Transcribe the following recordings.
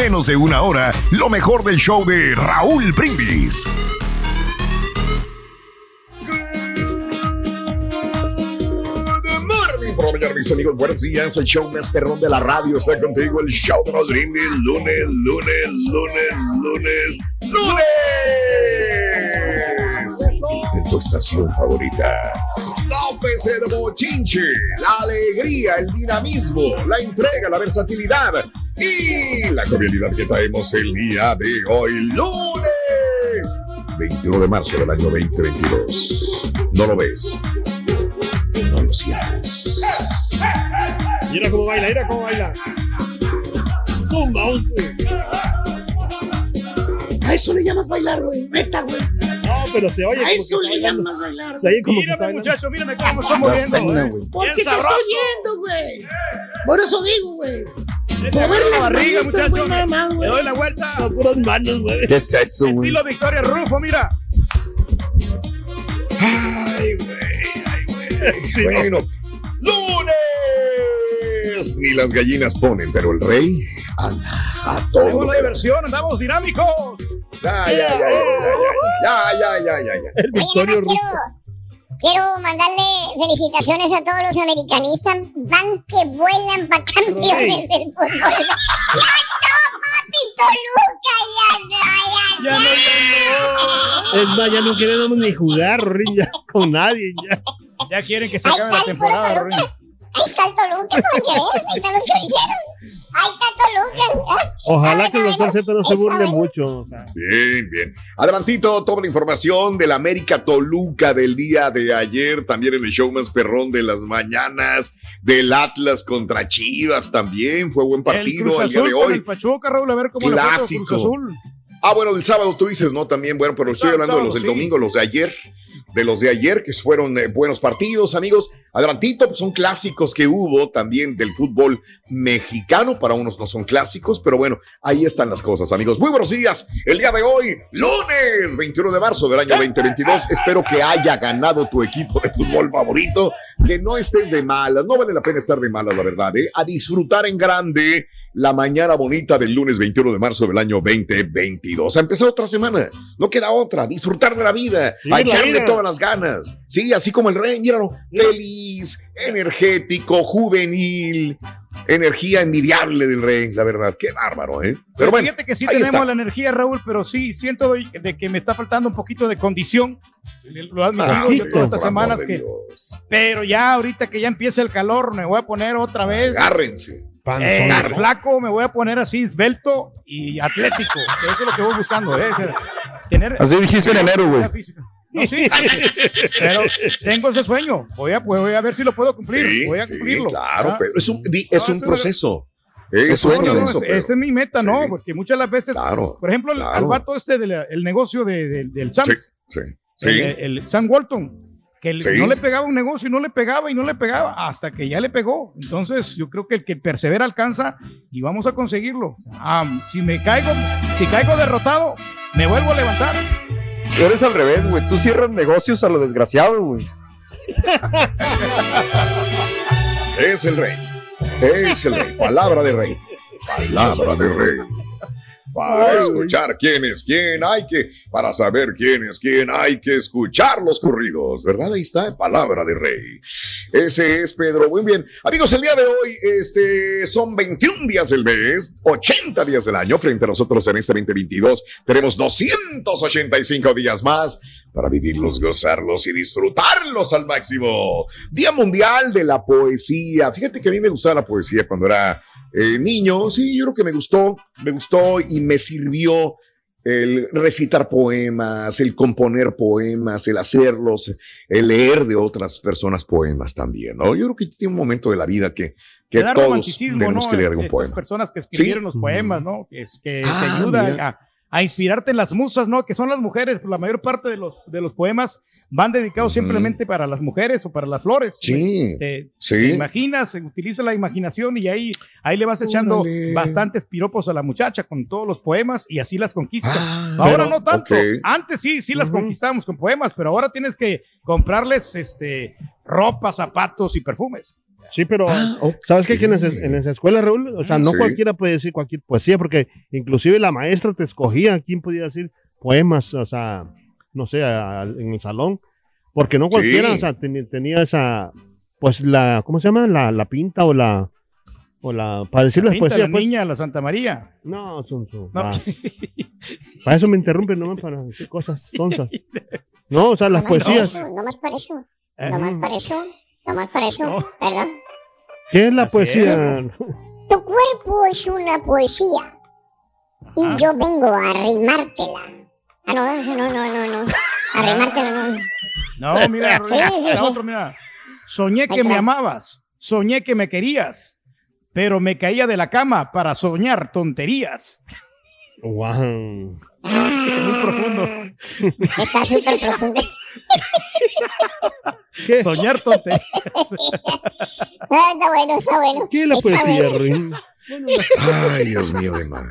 menos de una hora lo mejor del show de Raúl Brindis. Mis amigos. Buenos días. El show más perrón de la radio está contigo. El show de Raúl Brindis. Lunes, lunes, lunes, lunes, lunes. En tu estación favorita. López el bochinche, la alegría, el dinamismo, la entrega, la versatilidad y la cordialidad que traemos el día de hoy, lunes 21 de marzo del año 2022. ¿No lo ves? No lo sientes. Mira cómo baila, mira cómo baila. Zumba, once. A eso le llamas bailar, güey. Neta, güey. Pero se oye. A eso le llamas bailar. Se oye como Mírame, muchacho, mírame cómo estoy moviendo. eh. ¿Por Bien qué te estoy viendo, güey? Por eso digo, güey. Mover las barriga, muchacho. nada más, Le doy la vuelta. A puras manos, güey. ¿Qué es eso, güey? Estilo Victoria Rufo, mira. Ay, güey, ay, güey. Bueno, lunes gallos ni las gallinas ponen, pero el rey anda a todo. Tenemos la diversión, andamos dinámicos. Ya, ya, ya, ya, ya, ya, ya, ya, El Victorio Quiero mandarle felicitaciones a todos los americanistas. Van que vuelan para campeones del fútbol. ¡Ya no, papi, Toluca! ¡Ya no, ya no! Ya no, Es más, ya no queremos ni jugar, Rin, ya con nadie. Ya, ya quieren que se acabe la temporada, Rin. Ahí está el Toluca, para que veas. Ahí están los choriceros. Ahí está Toluca. ¿eh? Ojalá Ah, que el Z no se está burle bueno. mucho. O sea, Bien, bien. Adelantito, toda la información del América Toluca del día de ayer, también en el show más perrón de las mañanas, del Atlas contra Chivas también, fue buen El partido el, día de hoy. el Pachuca, Raúl, a ver cómo le fue Clásico. Cruz Azul. Ah, bueno, del sábado tú dices, ¿no? También, bueno, pero estoy el hablando de los del sí. domingo, los de ayer, de los de ayer, que fueron eh, buenos partidos, amigos. Adelantito, pues son clásicos que hubo también del fútbol mexicano, para unos no son clásicos, pero bueno, ahí están las cosas, amigos. Muy buenos días, el día de hoy, lunes 21 de marzo del año 2022. Espero que haya ganado tu equipo de fútbol favorito, que no estés de malas, no vale la pena estar de malas, la verdad, ¿eh? A disfrutar en grande la mañana bonita del lunes 21 de marzo del año 2022. Ha empezado otra semana, no queda otra, disfrutar de la vida, Sí, a echarle vida. todas las ganas. Sí, así como el rey, míralo, feliz, energético, juvenil, energía envidiable del rey, la verdad, qué bárbaro, ¿eh? Pero bueno, Fíjate que sí tenemos está. la energía, Raúl, pero sí siento de que me está faltando un poquito de condición. Lo admitido Ah, yo todas estas semanas que. Pero ya ahorita que ya empieza el calor, me voy a poner otra vez. Agárrense. Panzón. eh, flaco, me voy a poner así, esbelto y atlético. Eso es lo que voy buscando, ¿eh? Tener Así dijiste en enero, güey. No, sí, pero tengo ese sueño. Voy a, voy a ver si lo puedo cumplir. Sí, voy a sí, cumplirlo. claro, Ah, pero es un, es un eso proceso. Es sueño. pero- esa es mi meta, ¿no? Porque muchas las veces, Claro, por ejemplo, claro. al vato este del negocio de- de- del Sam, Sí, sí, sí. el, el Sam Walton, que Sí. no le pegaba un negocio y no le pegaba y no le pegaba hasta que ya le pegó. Entonces, yo creo que el que persevera alcanza y vamos a conseguirlo. Ah, si me caigo, si caigo derrotado, me vuelvo a levantar. Tú eres al revés, güey. Tú cierras negocios a lo desgraciado, güey. Es el rey. Es el rey. Palabra de rey. Palabra de rey. Para escuchar quién es quién, hay que, para saber quién es quién, hay que escuchar los corridos, ¿verdad? Ahí está, palabra de rey. Ese es Pedro. Muy bien. Amigos, el día de hoy, este, son 21 días del mes, 80 días del año. Frente a nosotros en este 2022, tenemos 285 días más para vivirlos, gozarlos y disfrutarlos al máximo. Día Mundial de la Poesía. Fíjate que a mí me gustaba la poesía cuando era eh, niño. Sí, yo creo que me gustó, me gustó y me sirvió el recitar poemas, el componer poemas, el hacerlos, el leer de otras personas poemas también, ¿no? Yo creo que tiene un momento de la vida que que todos tenemos ¿no? que leer algún poema. personas que escribieron los poemas, ¿no? Es, que Ah, te ayuda mira. a, a inspirarte en las musas, ¿no? Que son las mujeres. pues, La mayor parte de los, de los poemas van dedicados simplemente para las mujeres o para las flores. Sí, Te, sí. te imaginas, utiliza la imaginación y ahí, ahí le vas echando Órale. bastantes piropos a la muchacha con todos los poemas y así las conquistas. Ah, ahora pero- no tanto. Antes sí, sí las Ujú. conquistábamos con poemas, pero ahora tienes que comprarles este, ropa, zapatos y perfumes. Sí, pero Ah. ¿sabes qué? Que en, las- en las escuelas, Raúl, o sea, no Sí. cualquiera puede decir cualquier poesía, porque inclusive la maestra te escogía quién podía decir poemas, o sea, no sé, a- en el salón, porque no cualquiera, Sí. o sea, tenía esa, pues la, ¿cómo se llama? La, la pinta o la, o la, para decir las poesías, la pues. niña, la Santa María. No, son, son- No. para eso me interrumpen, nomás para decir cosas tontas. No, o sea, las poesías. eso, Nomás para eso. Eh, Nomás para eso. Nomás para eso. No. ¿Qué es la Así poesía? Tu cuerpo es una poesía. Y Ah. yo vengo a arrimártela. Ah, no, no, no, no, no. Arrimártela, no. No, mira, Sí, sí, la sí. otra, mira. Soñé que me amabas, soñé que me querías, pero me caía de la cama para soñar tonterías. Wow. Muy profundo. Está súper profundo. ¿Qué? Soñar tonterías. Ah, está bueno, está bueno. ¿Qué es la Está poesía, bueno. Ay, Dios mío, de más.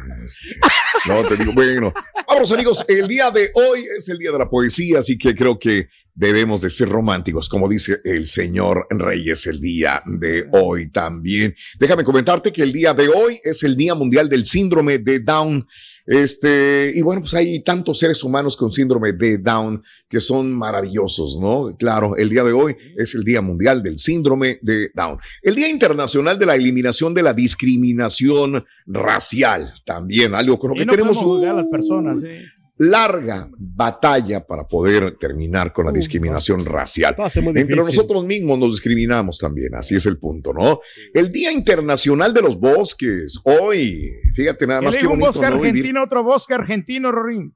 No, te digo, bueno. Vamos, amigos, el día de hoy es el día de la poesía, así que creo que debemos de ser románticos, como dice el señor Reyes el día de hoy también. Déjame comentarte que el día de hoy es el Día Mundial del Síndrome de Down. Este, y bueno, pues hay tantos seres humanos con síndrome de Down que son maravillosos, ¿no? Claro, el día de hoy es el Día Mundial del Síndrome de Down. El Día Internacional de la Eliminación de la Discriminación Racial, también, algo con lo que no tenemos podemos juzgar a las personas. sí. Larga batalla para poder terminar con la discriminación racial. Entre nosotros mismos nos discriminamos también, así es el punto, ¿no? El Día Internacional de los Bosques, hoy, fíjate nada ¿Qué más que un bosque ¿no? Vivir- argentino, otro bosque argentino, Rorín?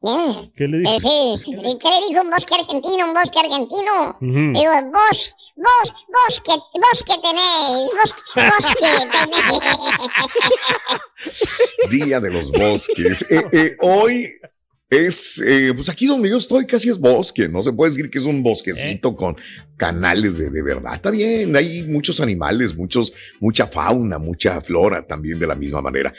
Eh, ¿Qué le eh, sí, sí. ¿Y ¿Qué le dijo un bosque argentino? Un bosque argentino. Digo, vos, vos, vos que, vos que tenéis, vos, vos que tenéis. Día de los Bosques. Eh, eh, hoy es, eh, pues aquí donde yo estoy casi es bosque, no se puede decir que es un bosquecito con canales de, de verdad. Está bien, hay muchos animales, muchos, mucha fauna, mucha flora también de la misma manera.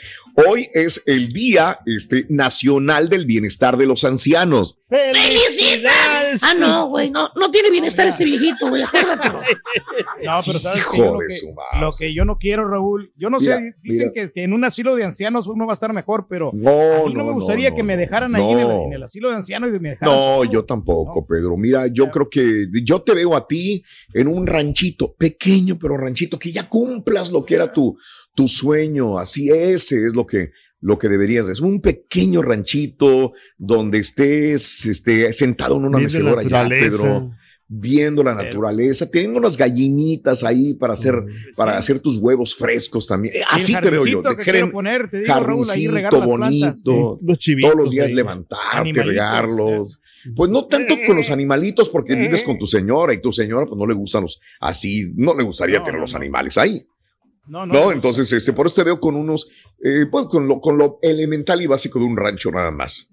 Hoy es el Día este, Nacional del Bienestar de los Ancianos. ¡Felicidades! Ah, no, güey. No, no tiene bienestar este viejito, güey. Acuérdatelo. No, pero sabes Hijo lo, de que, lo que yo no quiero, Raúl, yo no Mira, sé, dicen mira. que, que en un asilo de ancianos uno va a estar mejor, pero No, a mí no, no, me gustaría no, que me dejaran no. ahí en el, en el asilo de ancianos y me dejaran No, solo. yo tampoco, No. Pedro. Mira, yo creo que yo te veo a ti en un ranchito, pequeño, pero ranchito, que ya cumplas lo que era tu, tu sueño. Así ese es lo que, lo que deberías. Es un pequeño ranchito donde estés este, sentado en una Vive mecedora ya. Pedro, viendo la naturaleza, teniendo unas gallinitas ahí para hacer, para hacer tus huevos frescos también. Eh, Así te veo yo. que jeren- quiero poner, te digo, Raúl, ahí regar jardincito bonito Los chivitos. todos los días ahí. levantarte, regarlos. Pues no tanto con los animalitos porque vives con tu señora y tu señora pues no le gustan los así, no le gustaría No, tener no, los animales ahí. No, no, No, no, entonces este por eso te veo con unos eh, pues, con lo con lo elemental y básico de un rancho nada más.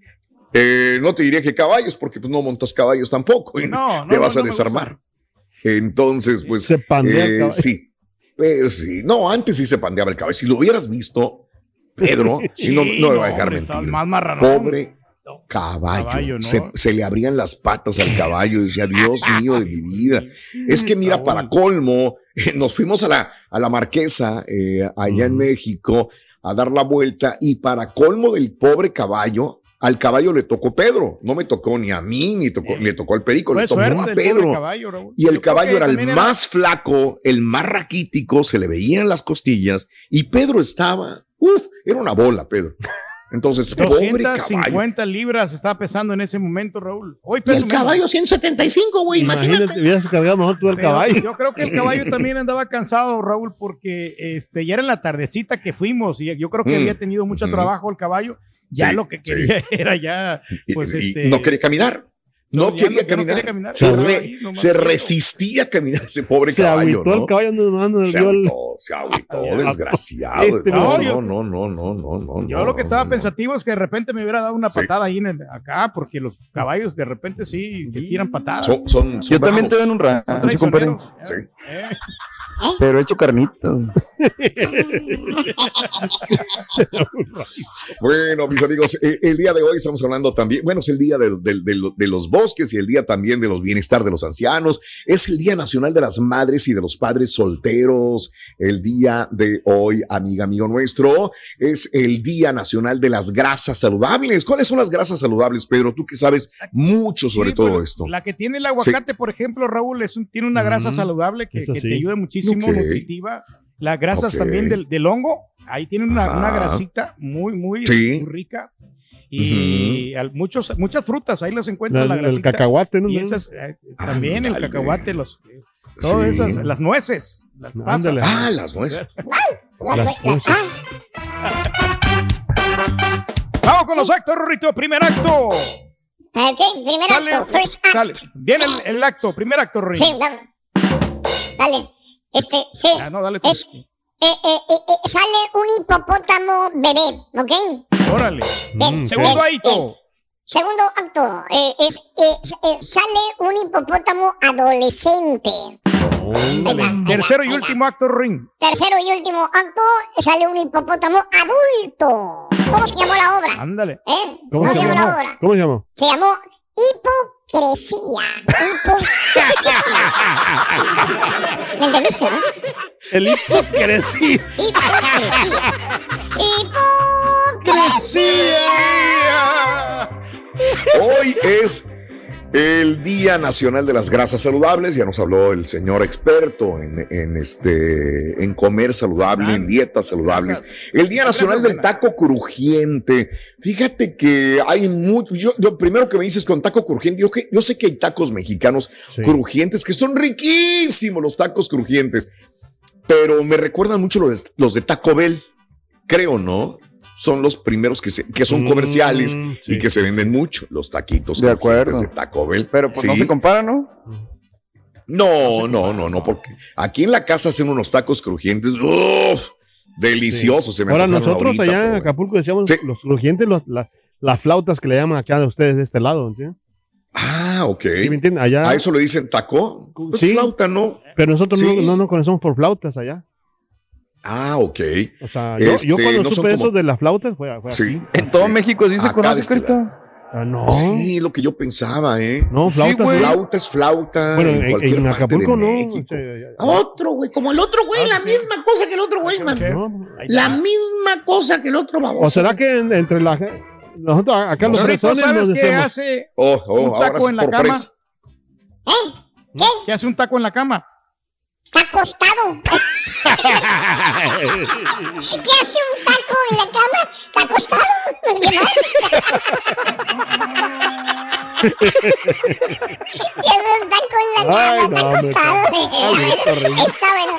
Eh, no te diría que caballos porque pues no montas caballos tampoco y No, no, te vas no a desarmar. Entonces, pues Se pandea el eh, caballo. sí. Eh, sí. No, antes sí se pandeaba el caballo. Si lo hubieras visto, Pedro, y no, no me va a dejar hombre, mentir. Más. Pobre caballo. Caballo, ¿no? se, se le abrían las patas al caballo y decía, Dios mío de mi vida. Es que mira, para colmo, eh, nos fuimos a la, a la marquesa eh, allá en. México a dar la vuelta y para colmo del pobre caballo, al caballo le tocó Pedro. No me tocó ni a mí, ni tocó, Eh, le tocó al perico, Fue le tocó suerte a pobre Pedro. caballo, Raúl. Y el Yo caballo era el más flaco, el más raquítico, se le veían las costillas y Pedro estaba, uff, era una bola, Pedro. Entonces, pobre caballo. 250 libras estaba pesando en ese momento, Raúl. Hoy Y peso el menos. caballo 175, güey. Imagínate, Imagínate. hubieras cargado mejor tú el Pero caballo. Yo creo que el caballo también andaba cansado, Raúl, porque este, ya era en la tardecita que fuimos y yo creo que Mm. había tenido mucho trabajo el caballo. Ya Sí, lo que sí. quería era ya, Y- pues y este. no quería caminar. No quería no caminar. caminar. Se, re- ahí resistía a caminar ese pobre Se caballo. agüitó ¿no? el caballo, no, no, no, Se agüitó, se agüitó, desgraciado. este no, no, no, no, no, no. Yo lo que estaba no. pensativo es que de repente me hubiera dado una Sí. patada ahí en el- acá, porque los caballos de repente sí que tiran patadas. Son, son, son Yo también te en un compadre. traicioneros. Sí. Eh, Pero he hecho carnitas. Bueno, mis amigos, eh, el día de hoy estamos hablando también, bueno, es el día de los bosques y el día también de los bienestar de los ancianos. Es el Día Nacional de las Madres y de los Padres Solteros. El día de hoy, amiga, amigo nuestro, es el Día Nacional de las Grasas Saludables. ¿Cuáles son las grasas saludables, Pedro? Tú que sabes mucho sobre sí, todo bueno, esto. La que tiene el aguacate, por ejemplo, Raúl, es un- tiene una grasa Mm, saludable que, eso que sí. te ayuda muchísimo, Ok. nutritiva. Las grasas también del, del hongo, ahí tiene una, una grasita muy, muy, Sí. muy rica. Y al- muchos, muchas frutas, ahí las encuentran la- la, el cacahuate, ¿no? Y esas, eh, también el cacahuate, los, todas Sí. esas, las nueces, las pasas. Ah, las nueces. Las nueces. Vamos con los actos, Rorrito. Primer acto. Ok, primer Sale, acto, first act. sale. Viene el, el acto, primer acto, Rorrito. Sí. Dale. Este, sí. Ah, no, dale tú. Es- Eh, eh, eh, eh, sale un hipopótamo bebé, ¿ok? Órale. Bien, Mm, Segundo acto. Segundo acto, eh, es, eh, eh, sale un hipopótamo adolescente. Tercero y último acto, Ring. Tercero y último acto, sale un hipopótamo adulto. ¿Cómo se llamó la obra? Ándale. ¿Eh? ¿Cómo se llamó llamó? la obra? ¿Cómo se llamó? Se llamó hipocresía. Hipo- ¿Me entendiste, no? El hipocresía. Hipocresía. Hipocresía. Hoy es el Día Nacional de las Grasas Saludables. Ya nos habló el señor experto en, en este, en comer saludable, en dietas saludables. El Día Nacional del Taco Crujiente. Fíjate que hay mucho. Yo, lo primero que me dices con taco crujiente, yo, que, yo sé que hay tacos mexicanos Sí. crujientes que son riquísimos los tacos crujientes, pero me recuerdan mucho los, los de Taco Bell. Creo, ¿no? Son los primeros que, se- que son Mm, comerciales y que se venden mucho, los taquitos De crujientes acuerdo. de Taco Bell. Pero pues no se compara, ¿no? No, no, no, no, porque aquí en la casa hacen unos tacos crujientes. ¡Uf! Deliciosos. se me Ahora nosotros ahorita, allá en Acapulco decíamos Sí. los crujientes, los- la- las flautas que le llaman acá de ustedes de este lado, ¿entiendes? Ah, ok. ¿Sí me entienden? Allá, ¿A eso le dicen taco? Pues Sí. flauta, ¿no? pero nosotros Sí. no, no nos conocemos por flautas allá. Ah, ok. O sea, yo, Este, yo cuando no supe como- eso de las flautas fue, fue Sí. aquí. En todo Sí. México dice con este ahorita. Ah, no, Sí, lo que yo pensaba, ¿eh? no, flautas. sí. Flauta es flauta. Bueno, en, en, cualquier en parte Acapulco de no. México. o sea, Otro, güey, como el otro güey, Ah, la sí. misma cosa que el otro güey, man. no. La misma cosa que el otro baboso. ¿O será que en- entre la nosotros acá los fresones ¿sabes nos qué decimos hace? Oh, oh, Un taco en la cama. fresa. ¿Qué hace un taco en la cama? Está acostado. ¿Qué hace un taco en la cama? Está acostado. ¿Qué hace un taco en la cama? no, Está hombre, acostado. Está bueno.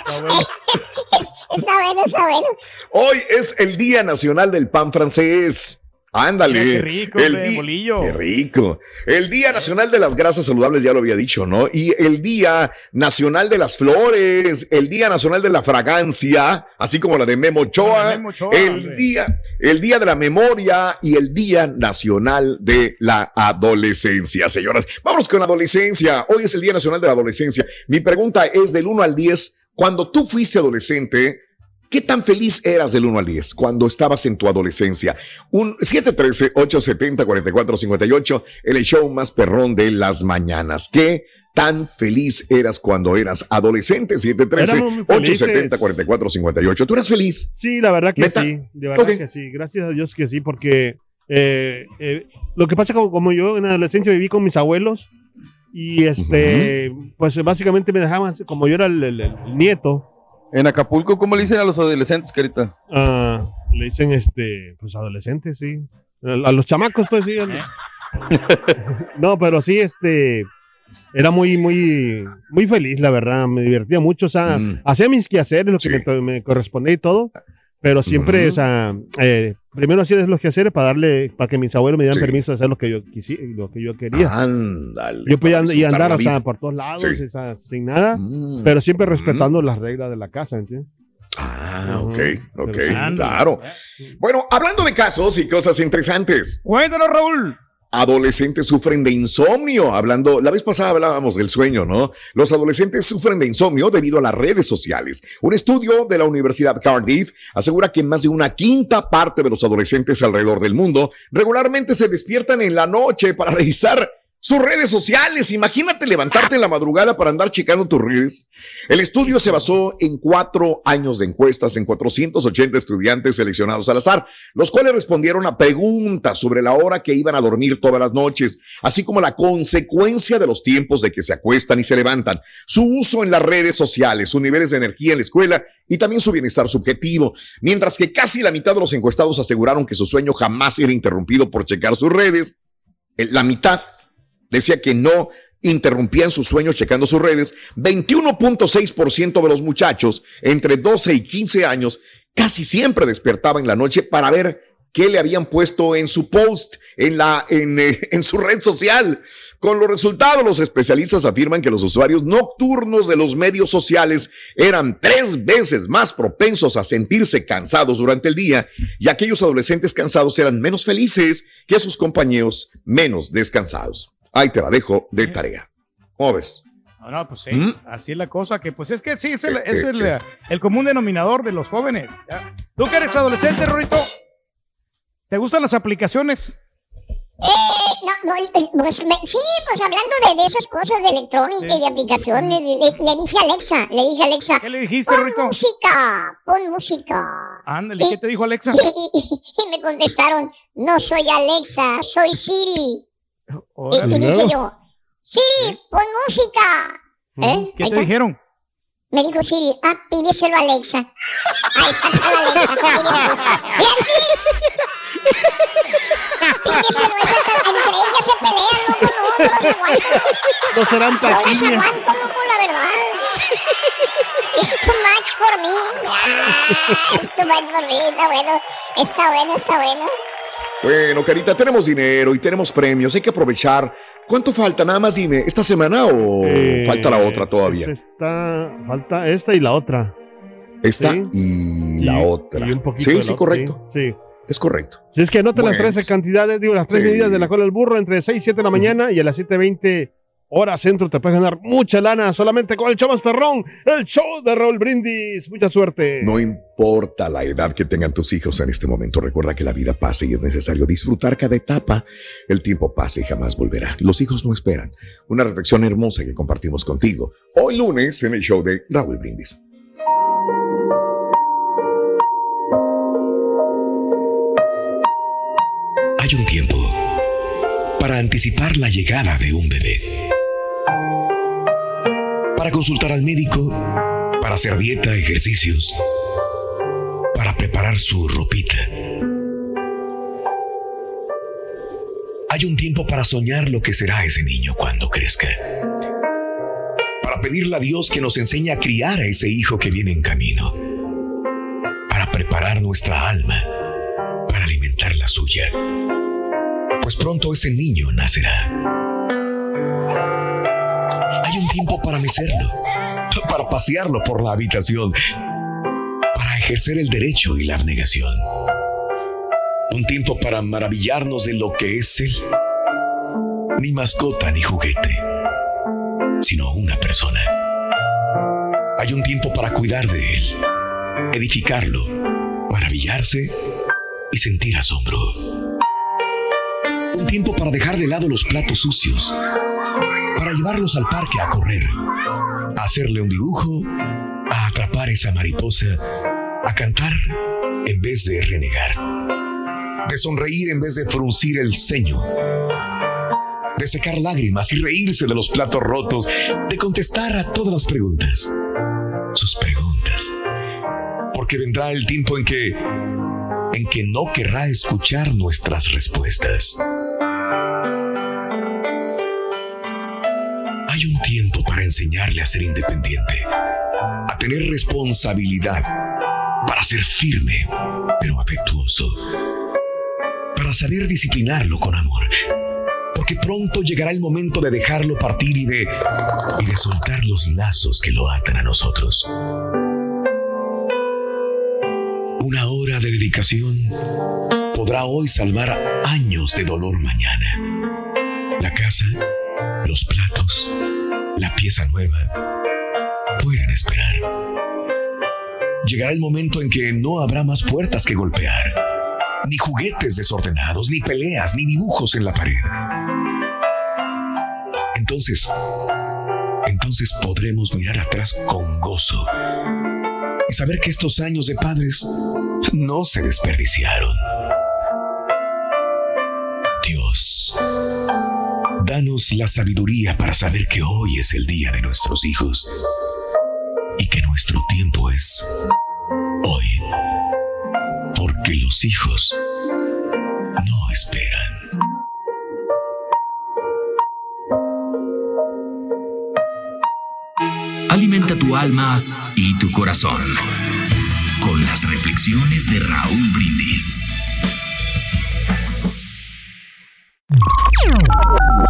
Está bueno, está bueno. Hoy es el Día Nacional del Pan Francés. Ándale. Mira, qué rico, el hombre, bolillo. Qué rico. El Día Nacional de las Grasas Saludables, ya lo había dicho, ¿no? Y el Día Nacional de las Flores, el Día Nacional de la Fragancia, así como la de Memo Ochoa, el hombre. día, el Día de la Memoria y el Día Nacional de la Adolescencia, señoras. Vamos con adolescencia. Hoy es el Día Nacional de la Adolescencia. Mi pregunta es del 1 al 10, cuando tú fuiste adolescente, ¿Qué tan feliz eras del 1 al 10 cuando estabas en tu adolescencia? Un 713-870-4458, el show más perrón de las mañanas. ¿Qué tan feliz eras cuando eras adolescente? Éramos muy felices. 713-870-4458. ¿Tú eras feliz? Sí, la verdad que ¿Neta? sí, de verdad Ok. que sí, gracias a Dios que sí, porque eh, eh, lo que pasa como, como yo en la adolescencia viví con mis abuelos y este, pues básicamente me dejaban, como yo era el, el- el nieto, En Acapulco, ¿cómo le dicen a los adolescentes, carita? ah, le dicen este, pues adolescentes, sí, a, a los chamacos, pues sí. no, pero sí, este, era muy, muy, muy feliz, la verdad, me divertía mucho, o sea, Mm. hacía mis quehaceres, lo que Sí. me, me correspondía y todo, Pero siempre, o sea, eh, primero hacía los quehaceres para darle, para que mis abuelos me dieran Sí. permiso de hacer lo que yo quisi- lo que yo quería. Ándale. yo podía and- y andar, o sea, por todos lados, Sí. o sea, sin nada, Mm. pero siempre respetando las reglas de la casa, ¿entiendes? Ah, ok, ok, claro. Bueno, hablando de casos y cosas interesantes. Cuéntanos, Raúl. Adolescentes sufren de insomnio. Hablando, la vez pasada hablábamos del sueño, ¿no? Los adolescentes sufren de insomnio debido a las redes sociales. Un estudio de la Universidad Cardiff asegura que más de una quinta parte de los adolescentes alrededor del mundo regularmente se despiertan en la noche para revisar sus redes sociales. Imagínate levantarte en la madrugada para andar checando tus redes. El estudio se basó en cuatro años de encuestas en 480 estudiantes seleccionados al azar, los cuales respondieron a preguntas sobre la hora que iban a dormir todas las noches, así como la consecuencia de los tiempos de que se acuestan y se levantan, su uso en las redes sociales, sus niveles de energía en la escuela y también su bienestar subjetivo. Mientras que casi la mitad de los encuestados aseguraron que su sueño jamás era interrumpido por checar sus redes, la mitad decía que no interrumpían sus sueños checando sus redes. 21.6% de los muchachos entre 12 y 15 años casi siempre despertaba en la noche para ver qué le habían puesto en su post, en, la, en, eh, en su red social. Con los resultados, los especialistas afirman que los usuarios nocturnos de los medios sociales eran tres veces más propensos a sentirse cansados durante el día y aquellos adolescentes cansados eran menos felices que sus compañeros menos descansados. Ahí te la dejo de tarea. ¿Cómo ves? No, no, pues sí, ¿Mm? así es la cosa, que pues es que sí, es el, Eh, es eh, el, eh. el común denominador de los jóvenes. ¿ya? Tú que eres adolescente, Rorito, ¿te gustan las aplicaciones? Eh, no, no, pues, me- sí, pues hablando de, de esas cosas de electrónica Sí. y de aplicaciones, le, le dije a Alexa, le dije a Alexa, ¿Qué le dijiste, pon Rorito? música, pon música. Ándale, ¿qué te dijo Alexa? Y, y- y me contestaron, no soy Alexa, soy Siri. Y, Órale. y dije yo, Siri, pon música. ¿Eh? ¿Qué Ahí te está. dijeron? Me dijo Siri, ah, pídeselo a Alexa. Ahí está la Alexa, pídeselo. Pídeselo, esa entre ellas se pelean, loco, no, no las aguanto. No serán No las taquillas. aguanto, loco, la verdad. It's too much for me. Ah, it's too much for me. Está bueno, está bueno, está bueno. Bueno, Carita, tenemos dinero y tenemos premios, hay que aprovechar. ¿Cuánto falta? Nada más dime, ¿esta semana o Eh, falta la otra todavía? pues Está, falta esta y la otra. Esta sí. y la otra. Y un poquito sí, sí, otra, correcto. Sí. sí. Es correcto. Si es que anoten las Bueno, 13 cantidades, digo, las tres medidas de la cola del burro entre 6 y 7 de la mañana y a las 7.20 horas centro te puedes ganar mucha lana solamente con el show más perrón, el show de Raúl Brindis. Mucha suerte. No importa la edad que tengan tus hijos en este momento, recuerda que la vida pasa y es necesario disfrutar cada etapa. El tiempo pasa y jamás volverá. Los hijos no esperan. Una reflexión hermosa que compartimos contigo hoy lunes en el show de Raúl Brindis. Hay un tiempo para anticipar la llegada de un bebé. Para consultar al médico, para hacer dieta, ejercicios, para preparar su ropita. Hay un tiempo para soñar lo que será ese niño cuando crezca. Para pedirle a Dios que nos enseñe a criar a ese hijo que viene en camino. Para preparar nuestra alma para alimentar la suya. Pues pronto ese niño nacerá. Un tiempo para mecerlo, para pasearlo por la habitación, para ejercer el derecho y la abnegación. Un tiempo para maravillarnos de lo que es él. Ni mascota ni juguete, sino una persona. Hay un tiempo para cuidar de él, edificarlo, maravillarse y sentir asombro. Un tiempo para dejar de lado los platos sucios, para llevarlos al parque a correr, a hacerle un dibujo, a atrapar esa mariposa, a cantar en vez de renegar, de sonreír en vez de fruncir el ceño, de secar lágrimas y reírse de los platos rotos, de contestar a todas las preguntas, sus preguntas, porque vendrá el tiempo en que en que no querrá escuchar nuestras respuestas. A ser independiente, a tener responsabilidad, para ser firme, pero afectuoso, para saber disciplinarlo con amor, porque pronto llegará el momento de dejarlo partir y de, y de soltar los lazos que lo atan a nosotros. Una hora de dedicación podrá hoy salvar años de dolor mañana. La casa, los platos, la pieza nueva pueden esperar. Llegará el momento en que no habrá más puertas que golpear, ni juguetes desordenados, ni peleas, ni dibujos en la pared. Entonces, entonces podremos mirar atrás con gozo y saber que estos años de padres no se desperdiciaron. Danos la sabiduría para saber que hoy es el día de nuestros hijos y que nuestro tiempo es hoy, porque los hijos no esperan. Alimenta tu alma y tu corazón con las reflexiones de Raúl Brindis.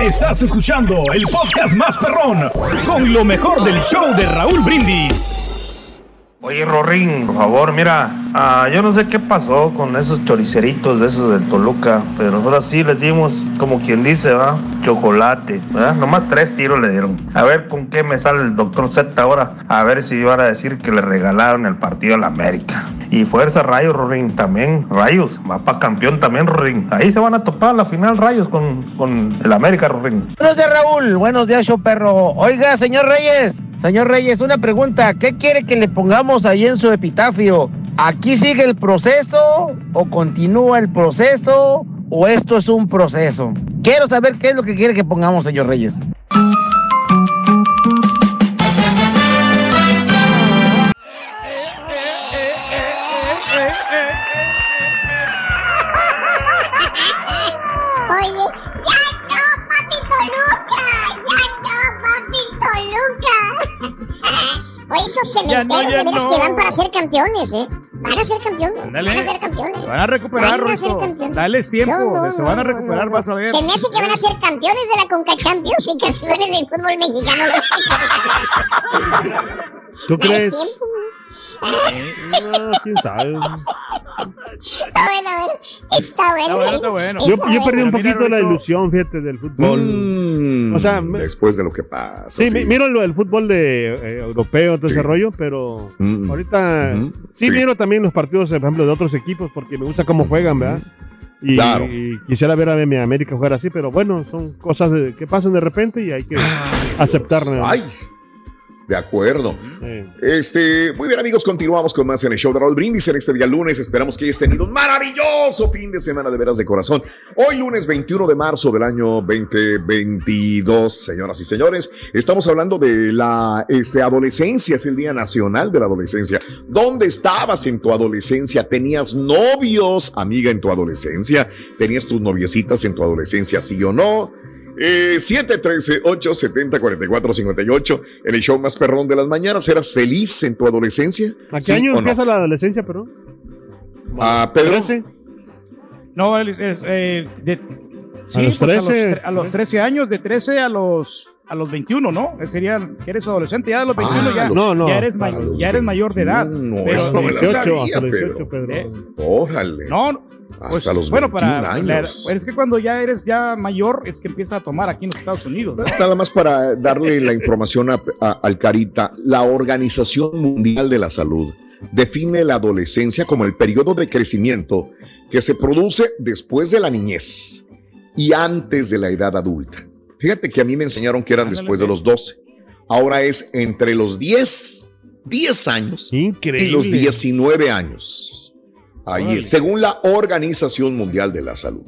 Estás escuchando el podcast más perrón con lo mejor del show de Raúl Brindis. Oye, Rorín, por favor, mira, ah, yo no sé qué pasó con esos choriceritos de esos del Toluca, pero nosotros sí les dimos, como quien dice, va, chocolate, ¿verdad? Nomás tres tiros le dieron. A ver con qué me sale el doctor Z ahora, a ver si van a decir que le regalaron el partido a la América. Y fuerza Rayos, Rorín, también, Rayos, va para campeón también, Rorín. Ahí se van a topar la final Rayos con, con el América, Rorín. Buenos días, Raúl. Buenos días, show perro. Oiga, señor Reyes. Señor Reyes, una pregunta. ¿Qué quiere que le pongamos ahí en su epitafio? ¿Aquí sigue el proceso o continúa el proceso o esto es un proceso? Quiero saber qué es lo que quiere que pongamos, señor Reyes. Esos Ya no, ya de no. que van para ser campeones, ¿eh? Van a ser campeones. Ándale. Van a ser campeones. Se van a recuperar, Van a ser campeones. Dales tiempo, No, se van a recuperar, vas a ver. Se me hace que van a ser campeones de la Conca Champions y campeones del fútbol mexicano. ¿Tú crees? tiempo. No, quién sabe. Está bueno, a ver. Está bueno. Está bueno, está bueno. Yo, Está yo perdí un mira, poquito la ilusión, fíjate, del fútbol. Mm, O sea, después de lo que pasa. Sí, mi- miro lo del fútbol de, eh, europeo, todo Sí. ese rollo, pero Mm. ahorita Ujú. sí, Sí. miro también los partidos, por ejemplo, de otros equipos porque me gusta cómo juegan, ¿verdad? Y, Claro. y quisiera ver a mi América jugar así, pero bueno, son cosas de- que pasan de repente y hay que aceptarlas. De acuerdo. Este, muy bien, amigos, continuamos con más en el show de Raúl Brindis en este día lunes. Esperamos que hayas tenido un maravilloso fin de semana de veras de corazón. Hoy, lunes 21 de marzo del año 2022, señoras y señores, estamos hablando de la este, adolescencia, es el Día Nacional de la Adolescencia. ¿Dónde estabas en tu adolescencia? ¿Tenías novios, amiga, en tu adolescencia? ¿Tenías tus noviecitas en tu adolescencia, sí o no? Eh, 713-870-4458, en el show más perrón de las mañanas. ¿Eras feliz en tu adolescencia? ¿A qué ¿Sí año o no? empieza la adolescencia, perdón? Ah, Pedro. 13. No, es, es, eh, de, sí, los pues, 13. tre- a los 13 años, de 13 a los a los 21, ¿no? Eh, Sería que eres adolescente, ya de los 21 Ah, ya, los- No, no, ya, eres, para ma- los ya eres mayor de edad. No, pero eso no me la 18, sabía, hasta los 18, Pedro. Pedro. Eh, Órale. No, no, Hasta pues, los bueno, 21 para la- años. es que cuando ya eres ya mayor es que empieza a tomar aquí en los Estados Unidos. ¿no? Nada más para darle la información a- a- al Carita, la Organización Mundial de la Salud define la adolescencia como el periodo de crecimiento que se produce después de la niñez y antes de la edad adulta. Fíjate que a mí me enseñaron que eran después de los 12. Ahora es entre los 10, 10 años Increíble. y los 19 años. Ahí Órale. es, según la Organización Mundial de la Salud.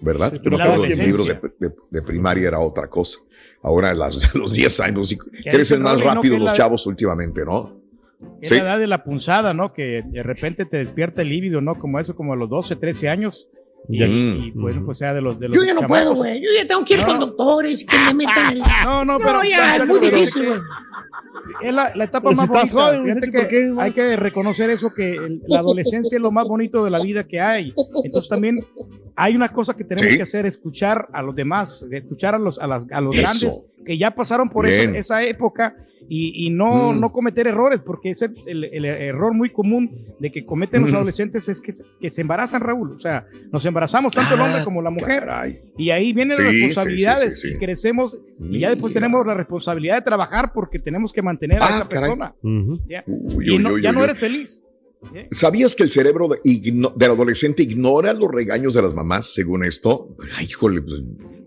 ¿Verdad? Yo me acuerdo adolescencia. libros de, de- de primaria era otra cosa. Ahora las, los 10 años crecen más rápido los la- chavos últimamente, ¿no? Es Sí. la edad de la punzada, ¿no? Que de repente te despierta el líbido, ¿no? Como eso, como a los 12, 13 años. Y, Ya. y, bueno, pues sea de los de los Yo ya no chamacos. puedo, güey. Yo ya tengo que ir con doctores y que me metan el. No, no, pero No, ya, es muy difícil, güey. Es la, la etapa Pues más estás bonita. joven, Fíjate Vicente, que ¿por qué no hay que reconocer eso, que el- la adolescencia es lo más bonito de la vida que hay. Entonces también hay una cosa que tenemos Sí. que hacer, escuchar a los demás, escuchar a los, a las- a los Eso. grandes que ya pasaron por esa, esa época y, y no, Mm. no cometer errores, porque ese el, el error muy común de que cometen los Mm. adolescentes es que, se- que se embarazan, Raúl. O sea, nos embarazamos tanto el hombre Ah, como la mujer. caray. Y ahí vienen Sí, las responsabilidades. sí, sí, sí. Y crecemos y ya después Mira. tenemos la responsabilidad de trabajar porque tenemos que mantener a Ah, esa caray. persona. Ya, Uy, y no- uy, ya uy, no eres feliz. ¿Sabías que el cerebro de- del adolescente ignora los regaños de las mamás, según esto? Ay, híjole, pues,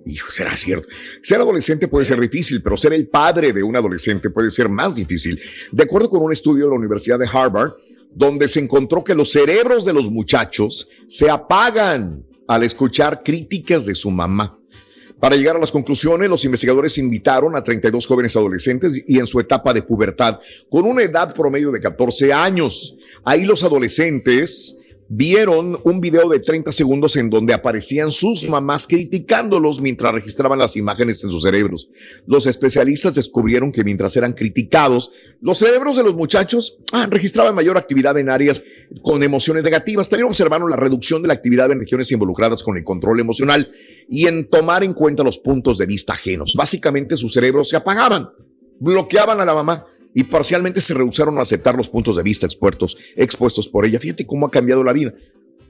hijo, será cierto. Ser adolescente puede ser difícil, pero ser el padre de un adolescente puede ser más difícil. De acuerdo con un estudio de la Universidad de Harvard, donde se encontró que los cerebros de los muchachos se apagan al escuchar críticas de su mamá. Para llegar a las conclusiones, los investigadores invitaron a 32 jóvenes adolescentes y en su etapa de pubertad, con una edad promedio de 14 años. Ahí los adolescentes vieron un video de 30 segundos en donde aparecían sus mamás criticándolos mientras registraban las imágenes en sus cerebros. Los especialistas descubrieron que mientras eran criticados, los cerebros de los muchachos ah, registraban mayor actividad en áreas con emociones negativas. También observaron la reducción de la actividad en regiones involucradas con el control emocional y en tomar en cuenta los puntos de vista ajenos. Básicamente sus cerebros se apagaban, bloqueaban a la mamá y parcialmente se rehusaron a aceptar los puntos de vista expuestos, expuestos por ella. Fíjate cómo ha cambiado la vida.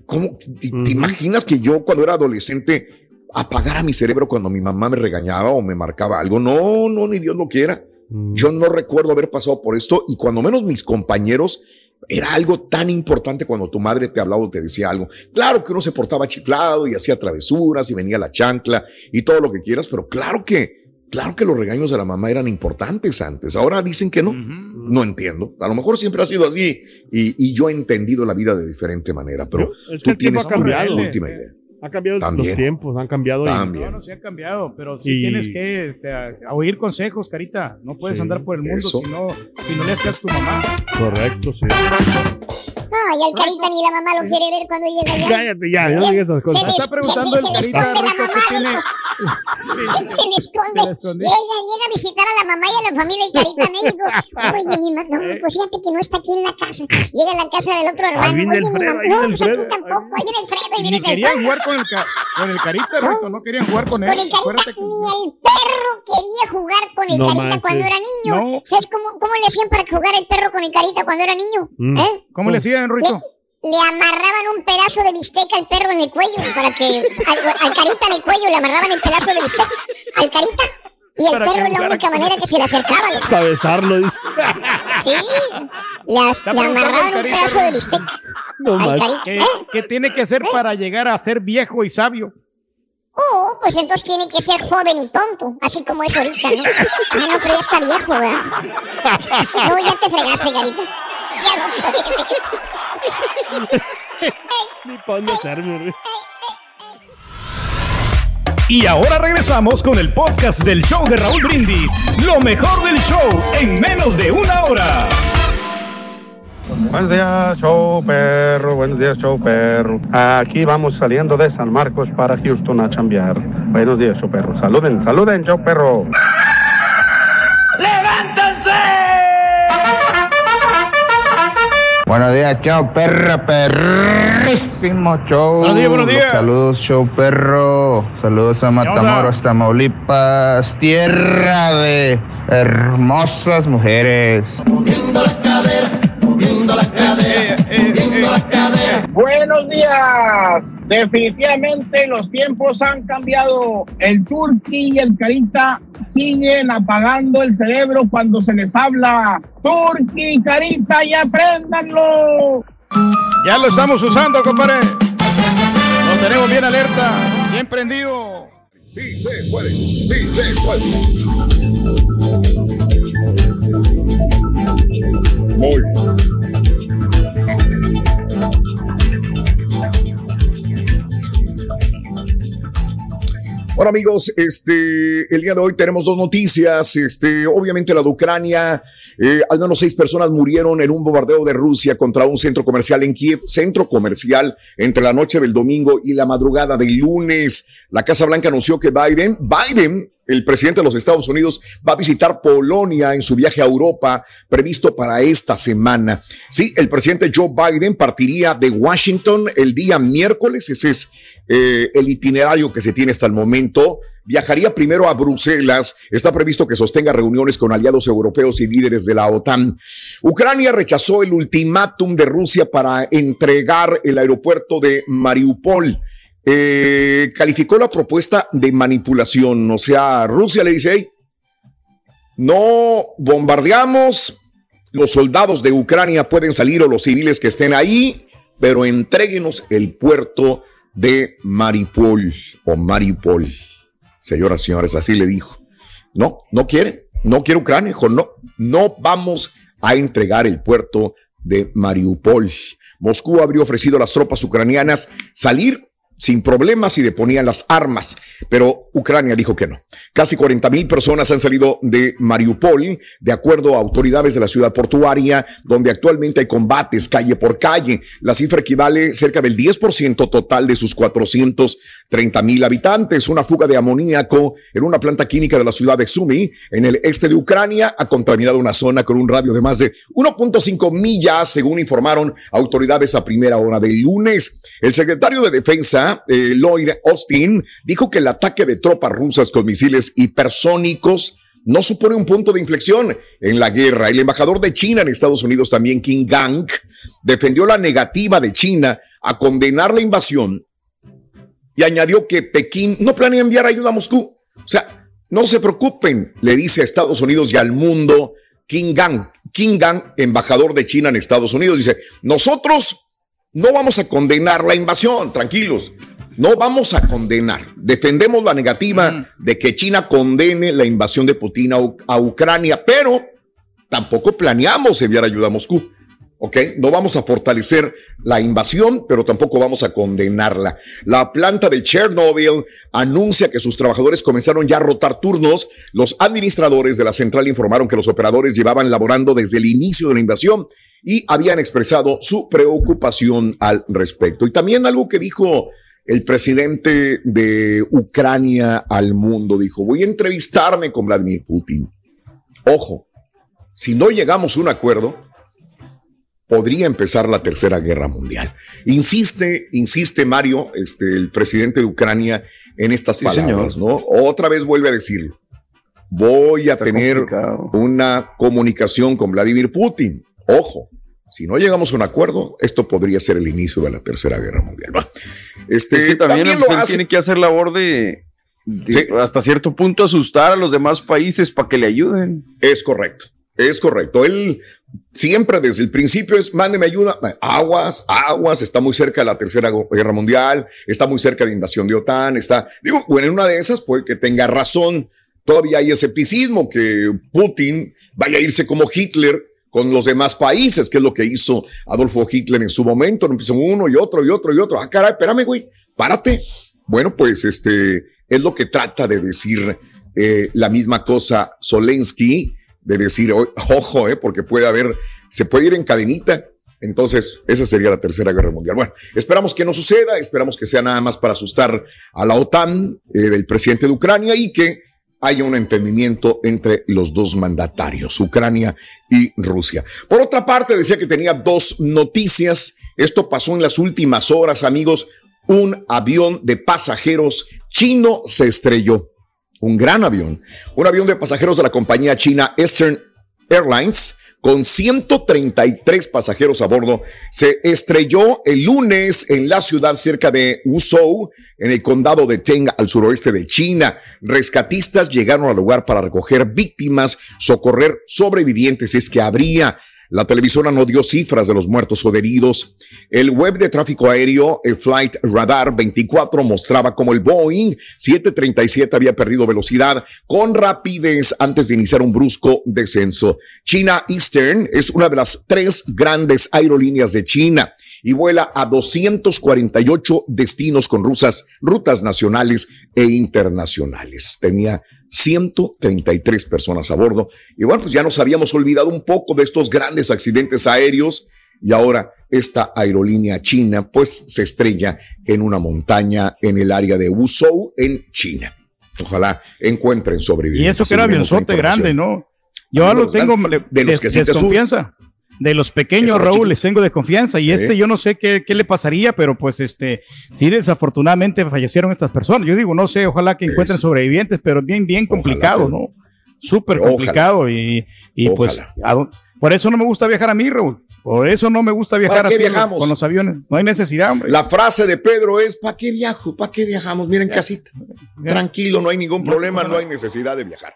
¿Cómo te, imaginas que yo cuando era adolescente apagara mi cerebro cuando mi mamá me regañaba o me marcaba algo? No, no, ni Dios lo quiera. Mm. Yo no recuerdo haber pasado por esto y cuando menos mis compañeros era algo tan importante cuando tu madre te hablaba o te decía algo. Claro que uno se portaba chiflado y hacía travesuras y venía la chancla y todo lo que quieras, pero claro que, claro que los regaños de la mamá eran importantes antes. Ahora dicen que no. No entiendo. A lo mejor siempre ha sido así y, y yo he entendido la vida de diferente manera, pero tú tienes una última idea. Ha cambiado También. los tiempos, han cambiado. y- También. No, no se ha cambiado, pero sí Y- tienes que este, a- a oír consejos, carita. No puedes Sí, andar por el mundo si no, si no le haces a tu mamá. Correcto, sí. No, y el carita ni la mamá lo quiere ver cuando llega allá. Cállate ya, no digas esas Se cosas. le, Está preguntando se, el se le carita, esconde la mamá. Se le esconde. Se le esconde. Llega, llega a visitar a la mamá y a la familia y carita a México. Oye, mi mamá, no, pues fíjate que no está aquí en la casa. Llega a la casa del otro hermano. Oye, mi mamá, no, pues aquí tampoco. Ahí viene Alfredo, Ni viene Alfredo. Con el, ca- con el carita, Rico, no querían jugar con él. Con el carita, que- ni el perro quería jugar con el No carita manches. cuando era niño. No. ¿Sabes cómo, cómo le hacían para jugar el perro con el carita cuando era niño? Mm. ¿Eh? ¿Cómo le hacían, Ruito? le amarraban un pedazo de bistec al perro en el cuello para que al, al carita en el cuello le amarraban el pedazo de bistec al carita y el Para perro es la única manera que se le acercaba loco. Para besarlo, dice. sí le, as- le amarraban un pedazo de ¿no? bistec No carita ¿Qué, ¿eh? qué tiene que hacer para llegar a ser viejo y sabio? oh pues entonces tiene que ser joven y tonto así como es ahorita ¿no? ah no pero ya está viejo ¿verdad? no ya te fregaste carita ya no puedes Ni pa' dónde hacerme. Y ahora regresamos con el podcast del show de Raúl Brindis. Lo mejor del show en menos de una hora. Buenos días, show perro. Buenos días, show perro. Aquí vamos saliendo de San Marcos para Houston a chambear. Buenos días, show perro. Saluden, saluden, show perro. Buenos días, chao perro, perrísimo show. Buenos días, buenos días. Saludos, show perro. Saludos a Matamoros, Tamaulipas, tierra de hermosas mujeres. Días. Definitivamente los tiempos han cambiado. El Turqui y el Carita siguen apagando el cerebro cuando se les habla. Turqui, Carita, y apréndanlo. Ya lo estamos usando, compadre. Lo tenemos bien alerta, bien prendido. Sí se puede, sí se puede. Muy Bueno amigos, este, el día de hoy tenemos dos noticias. Este, obviamente la de Ucrania, eh, al menos seis personas murieron en un bombardeo de Rusia contra un centro comercial en Kiev, centro comercial entre la noche del domingo y la madrugada del lunes. La Casa Blanca anunció que Biden, Biden el presidente de los Estados Unidos va a visitar Polonia en su viaje a Europa previsto para esta semana. Sí, el presidente Joe Biden partiría de Washington el día miércoles, ese es eh, el itinerario que se tiene hasta el momento. Viajaría primero a Bruselas. Está previsto que sostenga reuniones con aliados europeos y líderes de la OTAN. Ucrania rechazó el ultimátum de Rusia para entregar el aeropuerto de Mariupol. Eh, calificó la propuesta de manipulación. O sea, Rusia le dice, hey, no bombardeamos, los soldados de Ucrania pueden salir o los civiles que estén ahí, pero entréguenos el puerto de Maripol o Maripol. Señoras y señores, así le dijo. No, no quiere, no quiere Ucrania, no, no vamos a entregar el puerto de Mariupol. Moscú habría ofrecido a las tropas ucranianas salir sin problemas y deponían las armas, pero Ucrania dijo que no. Casi 40 mil personas han salido de Mariupol, de acuerdo a autoridades de la ciudad portuaria, donde actualmente hay combates calle por calle. La cifra equivale cerca del 10% total de sus 430 mil habitantes. Una fuga de amoníaco en una planta química de la ciudad de Sumy, en el este de Ucrania, ha contaminado una zona con un radio de más de 1.5 millas, según informaron autoridades a primera hora del lunes. El secretario de Defensa eh, Lloyd Austin, dijo que el ataque de tropas rusas con misiles hipersónicos no supone un punto de inflexión en la guerra. El embajador de China en Estados Unidos, también King Gang, defendió la negativa de China a condenar la invasión y añadió que Pekín no planea enviar ayuda a Moscú. O sea, no se preocupen, le dice a Estados Unidos y al mundo King Gang. King Gang, embajador de China en Estados Unidos, dice, nosotros no vamos a condenar la invasión, tranquilos. No vamos a condenar. Defendemos la negativa de que China condene la invasión de Putin a, Ucrania, pero tampoco planeamos enviar ayuda a Moscú. ¿Ok? No vamos a fortalecer la invasión, pero tampoco vamos a condenarla. La planta de Chernobyl anuncia que sus trabajadores comenzaron ya a rotar turnos. Los administradores de la central informaron que los operadores llevaban laborando desde el inicio de la invasión y habían expresado su preocupación al respecto. Y también algo que dijo el presidente de Ucrania al mundo, dijo, voy a entrevistarme con Vladimir Putin. Ojo, si no llegamos a un acuerdo, podría empezar la tercera guerra mundial. Insiste, insiste Mario, este, el presidente de Ucrania, en estas palabras, ¿no? Otra vez vuelve a decirlo. Voy a tener una comunicación con Vladimir Putin. Ojo, si no llegamos a un acuerdo, esto podría ser el inicio de la Tercera Guerra Mundial. Este, también, tiene que hacer labor de, hasta cierto punto asustar a los demás países para que le ayuden. Es correcto, es correcto. Él siempre desde el principio es, mándeme ayuda, aguas, aguas, está muy cerca de la Tercera Guerra Mundial, está muy cerca de invasión de OTAN, está, digo, bueno, en una de esas puede que tenga razón. Todavía hay escepticismo que Putin vaya a irse como Hitler con los demás países, que es lo que hizo Adolfo Hitler en su momento. Empiezan uno y otro y otro y otro. Ah, caray, espérame, güey, párate. Bueno, pues este es lo que trata de decir eh, la misma cosa Solensky, de decir, ojo, eh, porque puede haber, se puede ir en cadenita. Entonces, esa sería la tercera guerra mundial. Bueno, esperamos que no suceda, esperamos que sea nada más para asustar a la OTAN eh, del presidente de Ucrania y que haya un entendimiento entre los dos mandatarios, Ucrania y Rusia. Por otra parte, decía que tenía dos noticias. Esto pasó en las últimas horas, amigos. Un avión de pasajeros chino se estrelló. Un gran avión. Un avión de pasajeros de la compañía china Eastern Airlines con 133 pasajeros a bordo, se estrelló el lunes en la ciudad cerca de Wuzhou, en el condado de Teng, al suroeste de China. Rescatistas llegaron al lugar para recoger víctimas, socorrer sobrevivientes, es que habría la televisora no dio cifras de los muertos o heridos. El web de tráfico aéreo, Flight Radar 24, mostraba como el Boeing 737 había perdido velocidad con rapidez antes de iniciar un brusco descenso. China Eastern es una de las tres grandes aerolíneas de China y vuela a 248 destinos con rusas, rutas nacionales e internacionales. Tenía 133 personas a bordo. Y bueno, pues ya nos habíamos olvidado un poco de estos grandes accidentes aéreos y ahora esta aerolínea china pues se estrella en una montaña en el área de Wuzhou en China. Ojalá encuentren sobrevivientes. Y eso que era avionzote grande, ¿no? Yo lo tengo de los que desconfianza. De los pequeños, Raúl, les tengo desconfianza. Y este, yo no sé qué, qué, le pasaría, pero pues este, sí, desafortunadamente fallecieron estas personas. Yo digo, no sé, ojalá que encuentren sobrevivientes, pero bien, bien complicado, ¿no? Súper complicado. Y, y pues, por eso no me gusta viajar a mí, Raúl. Por eso no me gusta viajar así viajamos? con los aviones. No hay necesidad, hombre. La frase de Pedro es, ¿para qué viajo? ¿Para qué viajamos? Miren, casita. Tranquilo, no hay ningún problema, no hay necesidad de viajar.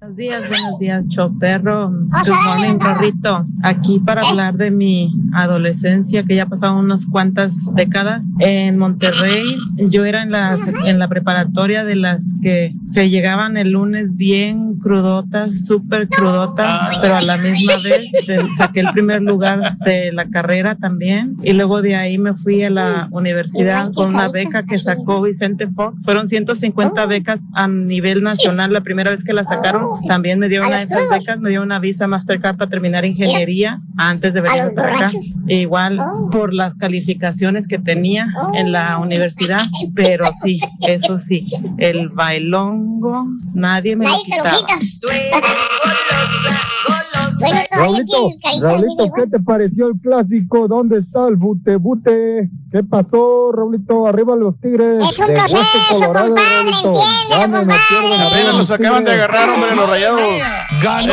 Buenos días, buenos días, Choperro. Good morning, Carrito. Aquí para hablar de mi adolescencia, que ya pasaron unas cuantas décadas. En Monterrey, yo era en la, en la preparatoria de las que se llegaban el lunes bien crudotas, súper crudotas, pero a la misma vez saqué el primer lugar de la carrera también. Y luego de ahí me fui a la universidad con una beca que sacó Vicente Fox. Fueron 150 becas a nivel nacional la primera vez que la sacaron también me dio una de esas becas, me dio una visa Mastercard para terminar ingeniería antes de venir para acá. igual oh. por las calificaciones que tenía en la oh. universidad, pero sí, eso sí, el bailongo nadie me lo quitaba. Raulito, Raulito, ¿qué te pareció el clásico? ¿Dónde está el bute bute? ¿Qué pasó, Raulito? Arriba los Tigres. Es un proceso, compadre, entiende, Arriba nos acaban de agarrar, hombre, los rayados. Ganó.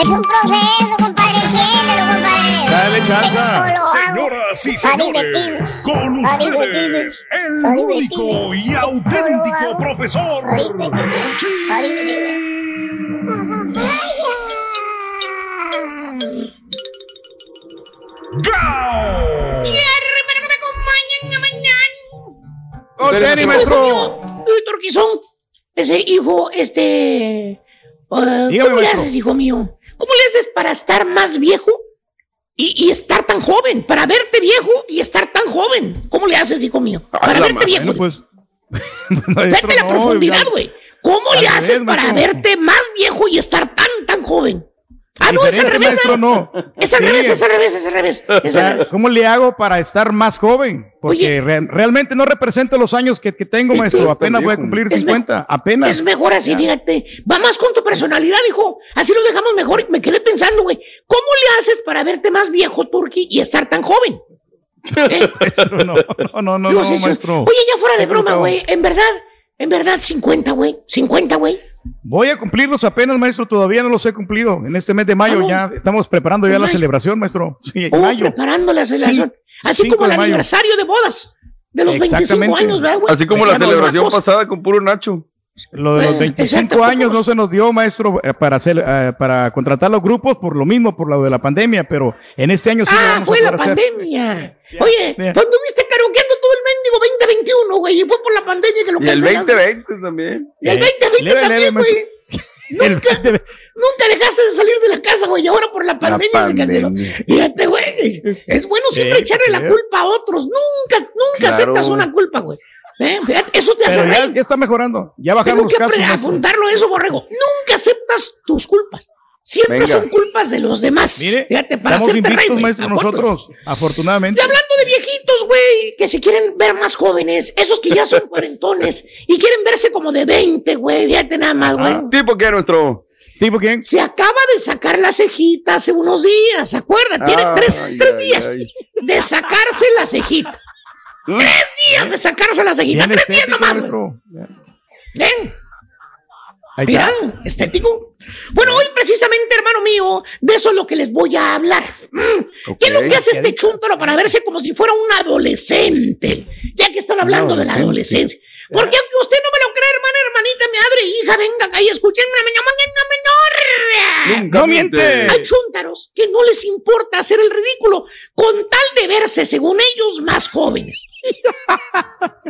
Es un proceso, compadre, entiéndelo, compadre. Dale chanza. Señoras y señores, con ustedes, el único y auténtico profesor. ¡Oh, Tenny, maestro! Turquizón, ese hijo, este... Uh, ¿Cómo le haces, hijo mío? ¿Cómo le haces para estar más viejo y, y, estar tan joven? Para verte viejo y estar tan joven. ¿Cómo le haces, hijo mío? Para verte viejo. Pues, Vete la profundidad, güey. ¿Cómo le haces para verte más viejo y estar tan, tan joven? Ah, no, es al revés. Maestro, no. Es al revés, es al revés, es al revés. Es al revés. ¿Cómo le hago para estar más joven? Porque realmente no represento los años que, que tengo, maestro. Apenas voy a cumplir 50. Apenas. Es mejor así, fíjate. Va más con tu personalidad, hijo. Así lo dejamos mejor. Me quedé pensando, güey. ¿Cómo le haces para verte más viejo, Turki, y estar tan joven? ¿Eh? maestro, no, no, no, no, no maestro. Oye, ya fuera de broma, güey. En verdad, en verdad, 50, güey. 50, güey. Voy a cumplirlos apenas, maestro. Todavía no los he cumplido. En este mes de mayo ya estamos preparando ya la celebración, maestro. Sí, en oh, mayo. preparando la celebración. Así como el aniversario de bodas de los 25 años, ¿verdad, güey? Así como la celebración pasada con puro Nacho. Lo de los 25 años no se nos dio, maestro, eh, para hacer, eh, para contratar los grupos por lo mismo, por lo de la pandemia, pero en este año sí ah, lo vamos fue la pandemia. Oye, ¿cuándo viste caroqueando todo el mendigo 2021, güey? Y fue por la pandemia que lo Y el 2020 también. Y el 2020 también, güey. Nunca, nunca dejaste de salir de la casa, güey. Y ahora por la pandemia, se canceló. Fíjate, güey. Es bueno siempre echarle la culpa a otros. Nunca, nunca aceptas una culpa, güey. ¿Eh? Eso te hace reír. Ya está mejorando. Ya bajamos Tengo que los casos. apuntarlo eso, borrego. Nunca aceptas tus culpas. Siempre son culpas de los demás. Mire, Fíjate, para estamos invictos, maestro, nosotros, afortunadamente. Y hablando de viejitos, güey, que se quieren ver más jóvenes, esos que ya son cuarentones y quieren verse como de 20, güey, fíjate nada más, güey. Ah, ¿Tipo qué, nuestro? ¿Tipo quién? Se acaba de sacar la cejita hace unos días, ¿se acuerdan? Tiene tres, tres días de sacarse la cejita. Tres días de sacarse la cejita. Tres días nomás. Ven. Mira, estético. Bueno, hoy precisamente, hermano mío, de eso es lo que les voy a hablar. Mm. ¿Qué es lo que hace este chúntaro para verse como si fuera un adolescente? Ya que están hablando de la adolescencia. Porque aunque usted no me lo cree, hermana, hermanita, me abre, hija, venga acá y escuchen una menor. No miente. Hay chúntaros que no les importa hacer el ridículo con tal de verse, según ellos, más jóvenes.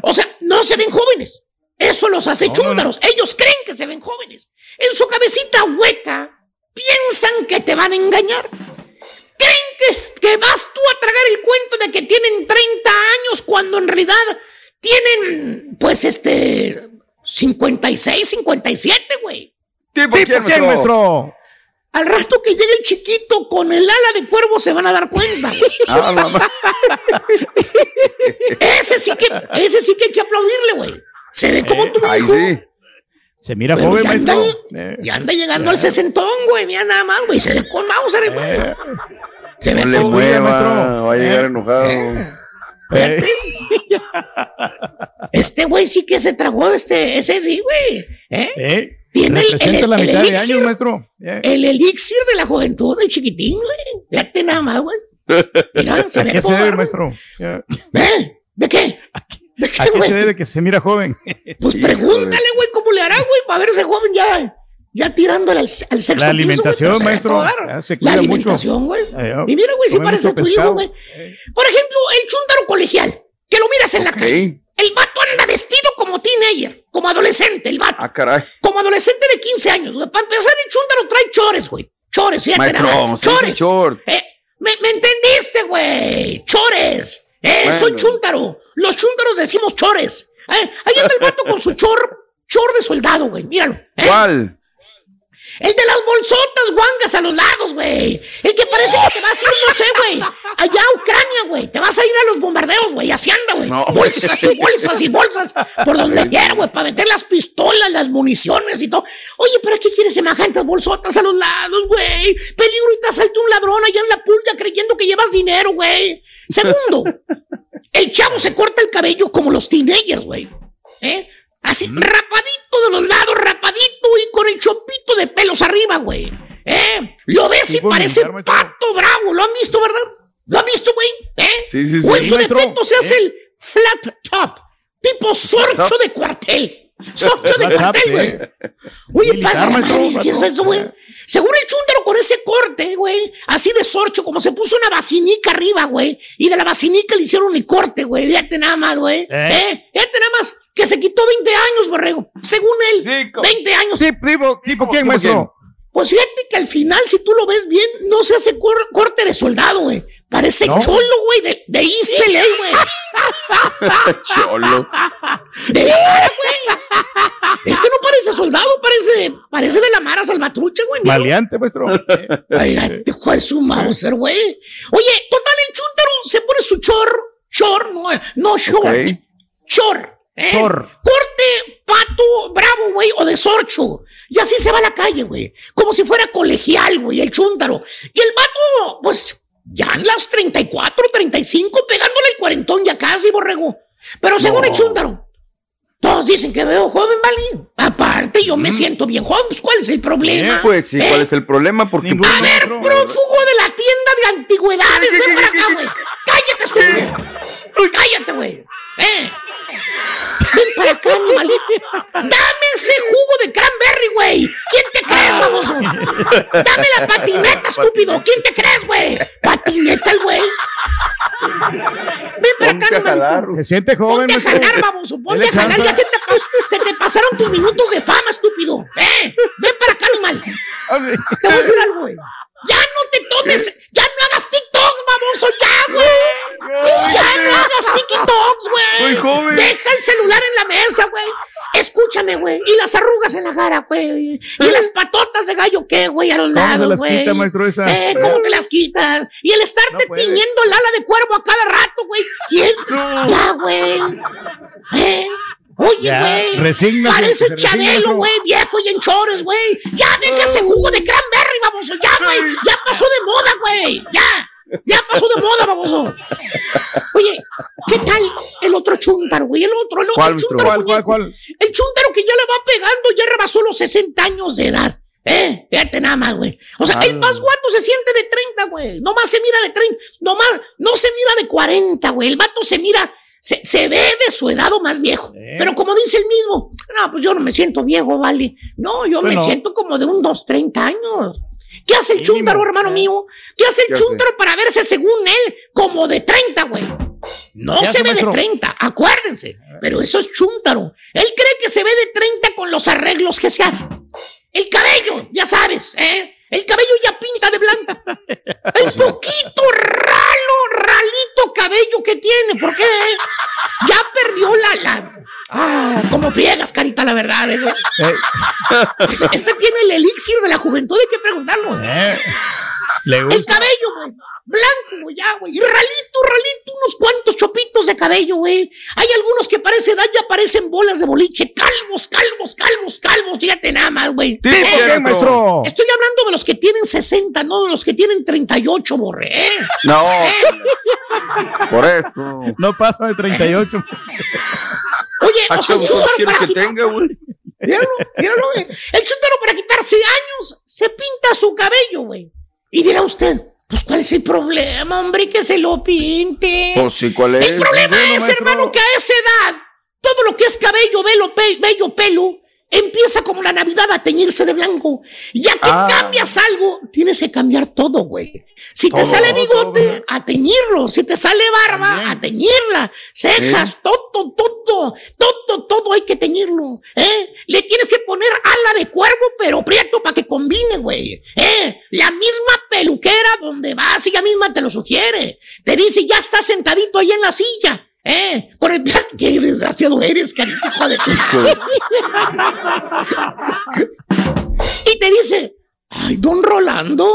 o sea, no se ven jóvenes. Eso los hace chúntaros. Ellos creen que se ven jóvenes. En su cabecita hueca piensan que te van a engañar. Creen que, que vas tú a tragar el cuento de que tienen 30 años cuando en realidad tienen, pues, este, 56, 57, güey. ¿Tipo, quién, maestro? Al rato que llegue el chiquito con el ala de cuervo se van a dar cuenta. Ah, ese sí que, ese sí que hay que aplaudirle, güey. Se ve como tu Ay, hijo. sí. Se mira Pero joven, ya maestro. anda, Eh, ya anda llegando al sesentón, güey. Mira nada más, güey. Se ve con Mauser, güey. eh, Se ve No le todo. mueva, va a llegar Eh. enojado. eh. Este güey sí que se tragó este, ese sí, güey. ¿Eh? Eh, Tiene el, representa el- la el mitad de elixir, maestro. Eh, el elixir de la juventud, el chiquitín, güey. Fíjate nada más, güey. Mira, se ¿A ve todo maestro? Eh, ¿Eh? ¿De qué? ¿De ¿A qué, qué se güey? debe que se mira joven? Pues pregúntale, güey, cómo le hará, güey, para verse joven ya, ya tirándole al, al sexto La alimentación, piso, maestro. se La cuida alimentación, güey. Eh, Y mira, güey, come parece tu hijo, güey. Por ejemplo, el chúndaro colegial, que lo miras en la calle. El vato anda vestido como teenager, como adolescente, el vato. Ah, caray. Como adolescente de 15 años, güey. Para empezar, el chúndaro trae chores, güey. Chores, fíjate nada Maestro, sí, Chores. short. Eh, ¿me, me entendiste, güey? Chores. Eh, Bueno. soy chúntaro. Los chúntaros decimos chores. Eh, ahí anda el vato con su chor, chor de soldado, güey. Míralo. eh. ¿Cuál? El de las bolsotas guangas a los lados, güey. El que parece que te vas a ir, no sé, güey. Allá a Ucrania, güey. Te vas a ir a los bombardeos, güey. Así anda, güey. No. Bolsas y bolsas y bolsas. Por donde quiera, güey. Para meter las pistolas, las municiones y todo. Oye, ¿para qué quieres semejantes bolsotas a los lados, güey? Peligro y te asalta un ladrón allá en la pulga creyendo que llevas dinero, güey. Segundo, el chavo se corta el cabello como los teenagers, güey. ¿Eh? Así, rapadito de los lados, rapadito y con el chopito de pelos arriba, güey. ¿Eh? Lo ves y parece pato bravo. ¿Lo han visto, verdad? ¿Lo han visto, güey? ¿Eh? Sí, sí, O en sí. su defecto se hace el flat top, tipo sorcho de cuartel. Sorcho de cuartel, güey. eh. Oye, pasa, ¿qué es esto, güey? Según el chúndaro con ese corte, güey, así de sorcho, como se puso una vacinica arriba, güey, y de la vacinica le hicieron el corte, güey, fíjate nada más, güey, Eh. ¿eh? Fíjate nada más, que se quitó 20 años, borrego, según él, Sí, co- 20 años. Sí, tipo, tipo quién, ¿Cómo maestro? Pues fíjate que al final, si tú lo ves bien, no se hace cor- corte de soldado, güey. Parece ¿No? cholo, güey, de, de East LA, güey. Cholo. De güey. Este no parece soldado, parece, parece de la Mara Salvatrucha, güey. Maleante, maestro. Eh, Ay, te juega su Mauser, güey. Oye, total, el chúntaro se pone su chor, chor, no, no short, Ok. chor. ¿Eh? Corte, pato, bravo, güey, o de sorcho. Y así se va a la calle, güey. Como si fuera colegial, güey, el chúntaro. Y el vato, pues, ya en las 34, 35, pegándole el cuarentón ya casi, borrego. Pero según el chúntaro, todos dicen que veo joven, ¿vale? Aparte, yo me siento bien joven, pues, ¿cuál es el problema? Pues sí, ¿cuál es el problema? Porque Ninguno, A ver, prófugo de la tienda de antigüedades, ven para acá, güey. Cállate, estúpido. Cállate, güey. Eh. Ven para acá, animalito. Dame ese jugo de cranberry, güey. ¿Quién te crees, baboso? Dame la patineta, estúpido. ¿Quién te crees, güey? Patineta el güey. Ven para acá, Ponte animalito. Se siente joven, Ponte a jalar, baboso. Ponte a jalar. Ya se te, se te pasaron tus minutos de fama, estúpido. Eh. Ven para acá, animal. Te voy a decir algo, güey. Ya no te tomes, ya no hagas TikToks, baboso, ya, güey. Ya no hagas TikToks, güey. Soy joven. Deja el celular en la mesa, güey. Escúchame, güey. Y las arrugas en la cara, güey. Y las patotas de gallo, ¿qué, güey? A los ¿Cómo se lados, las güey. quita, maestro, esa? Eh, ¿Cómo te las quitas? Y el estarte No tiñendo el ala de cuervo a cada rato, güey. ¿Quién? Ya, güey. Eh. Oye, güey. resigna, Chabelo, güey, viejo y en chores, güey. Ya deja ese jugo de cranberry, baboso. Ya, güey. Ya pasó de moda, güey. Ya. Ya pasó de moda, baboso. Oye, ¿qué tal el otro chúntaro, güey? El otro, el otro ¿Cuál, chúntaro. ¿Cuál, cuál, cuál? El chúntaro que ya le va pegando, ya rebasó los 60 años de edad. Eh, fíjate nada más, güey. O sea, el más guato se siente de 30, güey. Nomás se mira de 30. Nomás, no se mira de 40, güey. El vato se mira, se, se ve de su edad o más viejo. Pero como dice el mismo, no, pues yo no me siento viejo, vale. No, yo me siento como de unos 30 años. ¿Qué hace el Mínimo. chúntaro, hermano mío? ¿Qué hace el chúntaro para verse según él como de 30, güey? No ¿Qué se ve de maestro? 30, acuérdense. Pero eso es chúntaro. Él cree que se ve de 30 con los arreglos que se hace. El cabello, ya sabes, ¿eh? El cabello ya pinta de blanco. El poquito ralo, ralito cabello que tiene. ¿Por qué? Ya perdió la, la, Ah, ¿cómo friegas, carita, la verdad, eh, güey? Este, este tiene el elixir de la juventud, hay que preguntarlo. Eh, El cabello, güey. Blanco, güey, ya, güey. Y ralito, ralito, unos cuantos chopitos de cabello, güey. Hay algunos que parece edad, ya parecen bolas de boliche. Calvos, calvos, calvos, calvos. Fíjate nada más, güey. ¿Por qué, maestro? Estoy hablando de los que tienen 60, no de los que tienen 38, borré. ¿eh? No. Por eso. No pasa de 38. Oye, ¿A o sea, para que quitar- tenga, güey? Míralo, míralo, güey. El chúntaro para quitarse años se pinta su cabello, güey. Y dirá usted, pues ¿cuál es el problema, hombre? Que se lo pinte. Pues sí, ¿cuál es? El problema Ninguno, es, maestro. hermano, que a esa edad, todo lo que es cabello, velo, pe- bello, pelo, empieza como la Navidad a teñirse de blanco. Ya que Ah. cambias algo, tienes que cambiar todo, güey. Si te sale todo, bigote, a teñirlo. Si te sale barba, a teñirla. Cejas, todo, todo, todo, todo hay que teñirlo. ¿eh? Le tienes que poner ala de cuervo, pero prieto para que combine, güey. ¿eh? La misma peluquera donde vas, ella misma te lo sugiere. Te dice, ya estás sentadito ahí en la silla. ¿Eh? Con el Qué desgraciado eres, carita, hijo de tu- Y te dice, ay, don Rolando,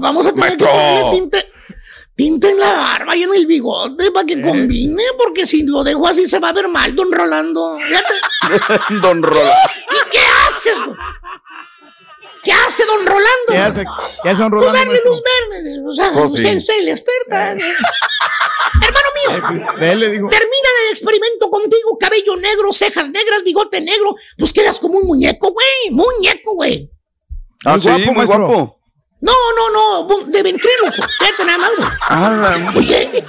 vamos a tener Maestro. que ponerle tinte, tinte en la barba y en el bigote para que combine, porque si lo dejo así se va a ver mal, don Rolando. Don Rola. ¿Y qué haces, güey? ¿Qué hace don Rolando? ¿Qué hace? ¿Qué hace don Pues Rolando? darle maestro? luz verde, o sea, Oh, sí. usted, usted le experta. ¿eh? Hermano mío, Él le dijo. terminan el experimento contigo, cabello negro, cejas negras, bigote negro, pues quedas como un muñeco, güey, muñeco, güey. Ah, Muy sí, guapo, muy guapo. No, no, no, de ventríloco, fíjate nada más, güey. Ah, Oye.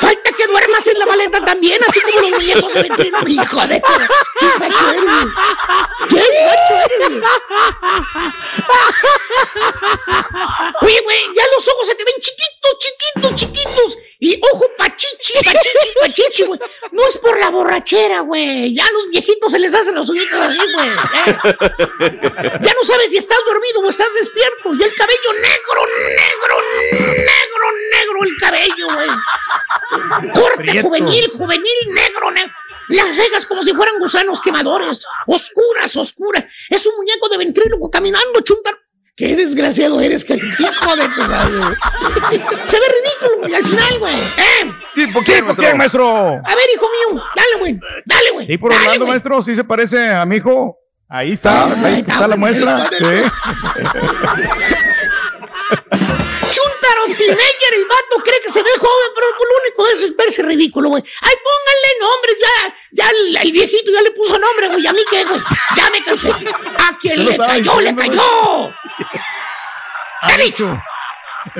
Falta que duermas en la maleta también, así como los muñecos de. Hijo de tu- qué. Oye, güey, ya los ojos se te ven chiquitos, chiquitos, chiquitos. Y ojo pachichi, pachichi, pachichi, güey. No es por la borrachera, güey. Ya a los viejitos se les hacen los ojitos así, güey. ¿eh? Ya no sabes si estás dormido o estás despierto. Y el cabello negro, negro, negro, negro el cabello, güey. Corte Prieto. juvenil, juvenil, negro, negro. Las cejas como si fueran gusanos quemadores. Oscuras, oscuras. Es un muñeco de ventríloco caminando, chuntar. Qué desgraciado eres, carita. Hijo de tu madre. Se ve ridículo, güey, al final, güey. ¿Eh? ¿Tipo qué, ¿Por qué, maestro? A ver, hijo mío, dale, güey. Dale, güey. Sí, por Dale, Orlando, güey. maestro, sí se parece a mi hijo. Ahí está, Ah, ahí está, está la muestra. Sí. Chuntaro, teenager, el vato cree que se ve joven, pero lo único es es verse ridículo, güey. Ay, pónganle nombres, ya, ya el, el viejito ya le puso nombre, güey. ¿A mí qué, güey? Ya me cansé. A quien le cayó, le cayó. Ha He dicho.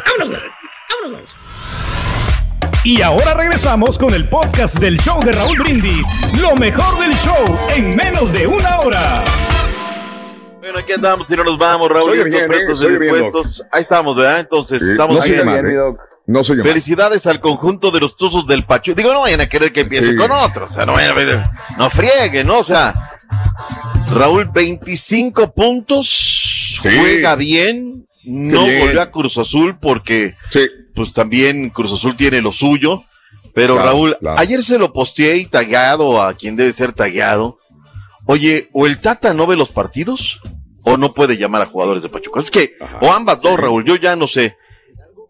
Vámonos, güey. Vámonos, güey. Y ahora regresamos con el podcast del show de Raúl Brindis. Lo mejor del show en menos de una hora. Bueno, aquí andamos y no nos vamos, Raúl. Soy bien, ¿eh? Soy bien. Ahí estamos, ¿verdad? Entonces, Sí, estamos no llama, bien, ¿eh? No llama. Felicidades al conjunto de los Tuzos del Pachuca. Digo, no vayan a querer que empiece Sí. con otro. O sea, no vayan a ver. No frieguen, ¿no? O sea, Raúl, 25 puntos. Sí. Juega bien. No bien. volvió a Cruz Azul porque, Sí. pues también Cruz Azul tiene lo suyo. Pero Claro, Raúl, claro. ayer se lo posteé y tagueado a quien debe ser tagueado. Oye, o el Tata no ve los partidos o no puede llamar a jugadores de Pachuca. Es que, Ajá, o ambas dos. Raúl, yo ya no sé.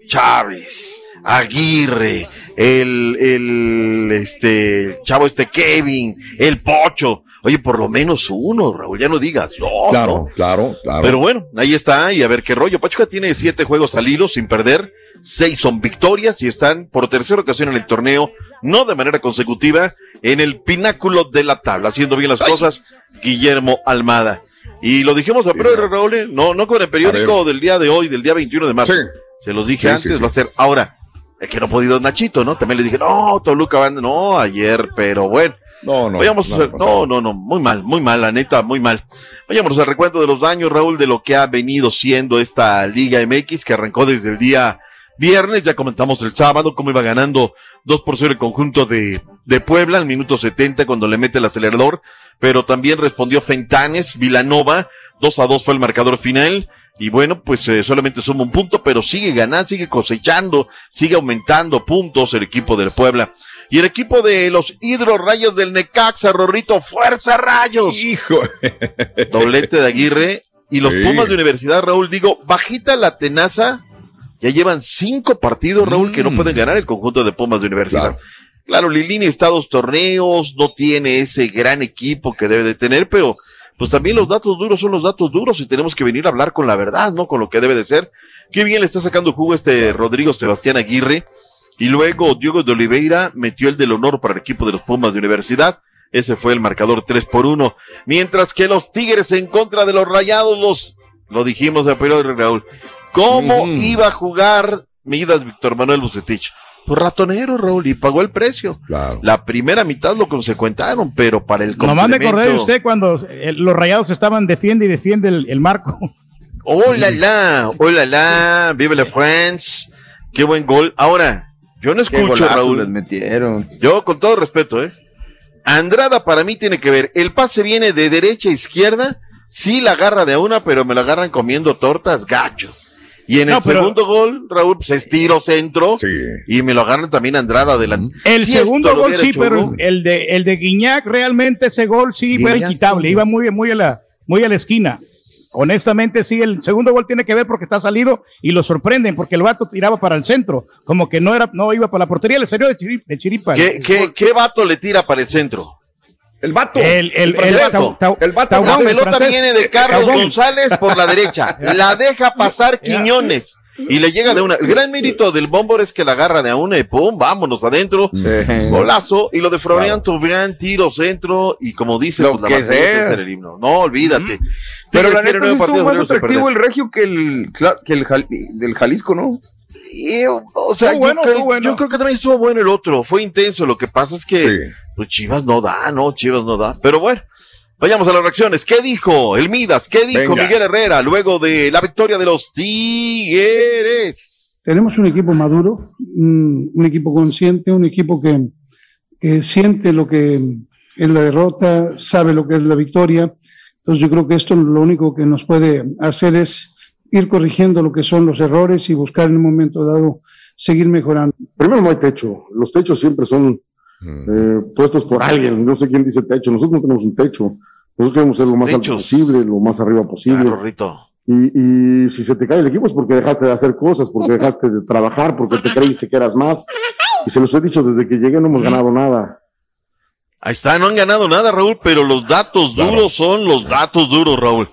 Chávez, Aguirre, el, el, este, chavo este Kevin, el Pocho. Oye, por lo menos uno, Raúl, ya no digas dos. Claro, ¿no? claro, claro. Pero bueno, ahí está, y a ver qué rollo. Pachuca tiene siete juegos al hilo sin perder, seis son victorias y están por tercera ocasión en el torneo, no de manera consecutiva, en el pináculo de la tabla, haciendo bien las cosas, Guillermo Almada. Y lo dijimos a prueba. Raúl, ¿eh? no, no con el periódico del día de hoy, del día 21 de marzo. Sí. Se los dije Sí, antes, sí, va a ser ahora. Es que no ha podido Nachito, ¿no? También les dije, no, Toluca van, no, ayer, pero bueno. No, no. Vayamos pasa no, no, no, muy mal, muy mal, la neta, muy mal. Vayamos al recuento de los daños, Raúl, de lo que ha venido siendo esta Liga MX, que arrancó desde el día viernes, ya comentamos el sábado, cómo iba ganando 2 por 0 el conjunto de, de Puebla al minuto 70 cuando le mete el acelerador, pero también respondió Fentanes, Vilanova, 2 a 2 fue el marcador final, y bueno, pues eh, solamente suma un punto, pero sigue ganando, sigue cosechando, sigue aumentando puntos el equipo del Puebla. Y el equipo de los Hidrorayos del Necaxa, Rorrito, fuerza rayos. Hijo. Doblete de Aguirre. Y los Sí. Pumas de Universidad, Raúl, digo, bajita la tenaza. Ya llevan cinco partidos, Raúl, que no pueden ganar el conjunto de Pumas de Universidad. Claro, Lilini está a dos torneos, no tiene ese gran equipo que debe de tener, pero pues también los datos duros son los datos duros y tenemos que venir a hablar con la verdad, ¿no? Con lo que debe de ser. Qué bien le está sacando jugo este Rodrigo Sebastián Aguirre. Y luego Diego de Oliveira metió el del honor para el equipo de los Pumas de Universidad. Ese fue el marcador 3 por 1. Mientras que los Tigres en contra de los Rayados, los, lo dijimos a periodo Raúl. ¿Cómo iba a jugar Midas Víctor Manuel Bucetich? Pues ratonero, Raúl, y pagó el precio. La primera mitad lo consecuentaron, pero para el Nomás me acordé de usted cuando eh, los rayados estaban defiende y defiende el, el marco. Hola, la, hola, la, vive la France. Qué buen gol. Ahora, yo no escucho, golazo Raúl. les metieron. Yo, con todo respeto, ¿eh? Andrada para mí tiene que ver. El pase viene de derecha a izquierda. Sí la agarra de una, pero me la agarran comiendo tortas gachos. Y en No, el pero- segundo gol, Raúl, pues es tiro centro. Y me lo agarran también Andrada adelante. El segundo gol sí, hecho pero el de, el de Guiñac, realmente ese gol sí fue inquitable. Iba muy, muy, a la, muy a la esquina. Honestamente, sí, el segundo gol tiene que ver porque está salido y lo sorprenden porque el vato tiraba para el centro, como que no era, no iba para la portería, le salió de, chiri- de chiripa. ¿Qué, qué, qué vato le tira para el centro? El vato. El, el, francés. Tau- Tau- El vato La el pelota francés. viene de Carlos Taubón. González por la derecha. La deja pasar Quiñones. Y le llega de una. El gran mérito del Bombor es que la agarra de a una y pum, vámonos adentro. Golazo. Y lo de Florian Tauvian, tiro centro. Y como dice, Lo pues la que sea. El himno. No, olvídate. Pero la tiene neta partidos más atractivo el Regio que el, que el del Jalisco, ¿no? Y, o sea, yo, bueno, creo, estuvo bueno. yo creo que también estuvo bueno el otro. Fue intenso. Lo que pasa es que Sí. Pues Chivas no da, no, Chivas no da. Pero bueno, vayamos a las reacciones. ¿Qué dijo el Midas? ¿Qué dijo Venga. Miguel Herrera luego de la victoria de los Tigres? Tenemos un equipo maduro, un, un equipo consciente, un equipo que, que siente lo que es la derrota, sabe lo que es la victoria. Entonces yo creo que esto lo único que nos puede hacer es ir corrigiendo lo que son los errores y buscar en un momento dado seguir mejorando. Primero no hay techo. Los techos siempre son eh, puestos por alguien. No sé quién dice techo. Nosotros no tenemos un techo. Nosotros queremos ser lo más alto posible, lo más arriba posible. Claro, Rito. Y, y si se te cae el equipo es porque dejaste de hacer cosas, porque dejaste de trabajar, porque te creíste que eras más. Y se los he dicho desde que llegué, no hemos ganado nada. Ahí está, no han ganado nada, Raúl, pero los datos duros son los datos duros, Raúl.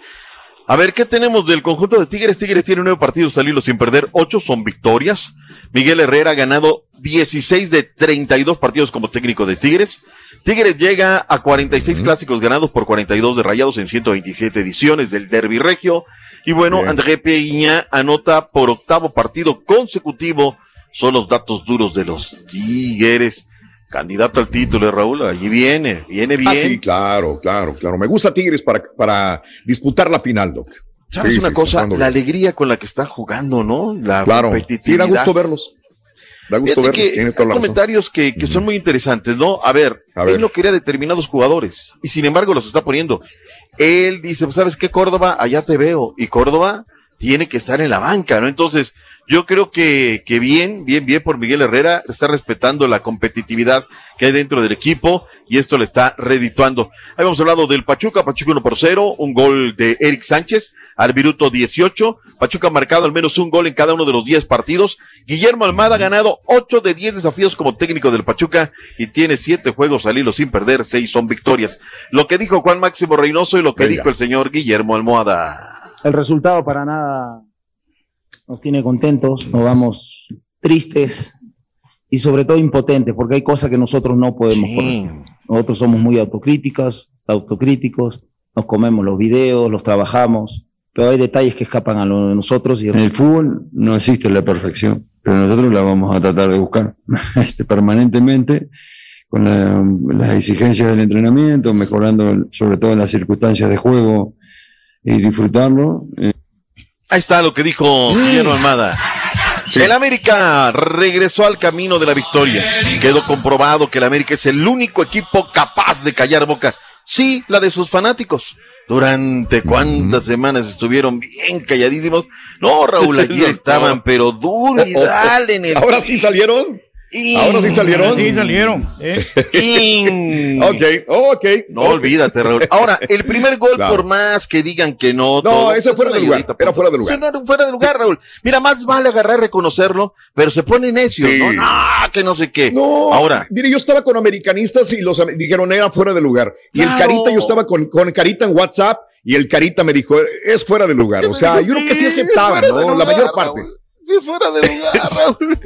A ver, ¿qué tenemos del conjunto de Tigres? Tigres tiene nueve partidos al hilo sin perder, ocho son victorias. Miguel Herrera ha ganado 16 de 32 partidos como técnico de Tigres. Tigres llega a 46 clásicos ganados por 42 de Rayados en 127 ediciones del Derby Regio. Y bueno, Bien. André Peña anota por octavo partido consecutivo. Son los datos duros de los Tigres. Candidato al título, Raúl. Allí viene, viene bien. Ah, sí, claro, claro, claro. Me gusta Tigres para, para disputar la final, Doc. ¿Sabes Sí, una sí, cosa? La alegría con la que está jugando, ¿no? La Claro, sí, da gusto verlos. Da gusto Fíjate verlos, que tiene hay razón. comentarios que, que son muy interesantes, ¿no? A ver, A ver. él no quería determinados jugadores y sin embargo los está poniendo. Él dice, ¿sabes qué, Córdoba? Allá te veo. Y Córdoba tiene que estar en la banca, ¿no? Entonces, yo creo que, que bien, bien, bien por Miguel Herrera, está respetando la competitividad que hay dentro del equipo y esto le está redituando. Habíamos hablado del Pachuca, Pachuca 1 por 0, un gol de Eric Sánchez al minuto 18. Pachuca ha marcado al menos un gol en cada uno de los 10 partidos. Guillermo Almada ha ganado 8 de 10 desafíos como técnico del Pachuca y tiene 7 juegos al hilo sin perder, 6 son victorias. Lo que dijo Juan Máximo Reynoso y lo que Venga. dijo el señor Guillermo Almohada. El resultado para nada nos tiene contentos, nos vamos tristes y sobre todo impotentes, porque hay cosas que nosotros no podemos corregir. Nosotros somos muy autocríticas, autocríticos, nos comemos los videos, los trabajamos, pero hay detalles que escapan a lo de nosotros y En el fútbol no existe la perfección, pero nosotros la vamos a tratar de buscar este, permanentemente con la- las exigencias del entrenamiento, mejorando sobre todo las circunstancias de juego y disfrutarlo. Eh, Ahí está lo que dijo Guillermo Almada. El América regresó al camino de la victoria. Quedó comprobado que el América es el único equipo capaz de callar boca. Sí, la de sus fanáticos. Durante cuántas semanas estuvieron bien calladísimos. No, Raúl, ayer estaban, pero duro y dale en el. Ahora sí salieron. Ahora sí salieron. Sí, salieron. ¿eh? ok, ok. No olvídate, Raúl. Ahora, el primer gol, por más que digan que no. No, ese fuera de lugar. Era fuera de lugar. Era fuera de lugar, Raúl. Mira, más vale agarrar, reconocerlo, pero se pone necio, ¿no? No, que no sé qué. No. Ahora. Mire, yo estaba con americanistas y los dijeron era fuera de lugar. Y el Carita, yo estaba con, con Carita en WhatsApp y el Carita me dijo, es fuera de lugar. O sea, yo creo que sí aceptaban, ¿no? La mayor parte. Sí, es fuera de lugar, Raúl.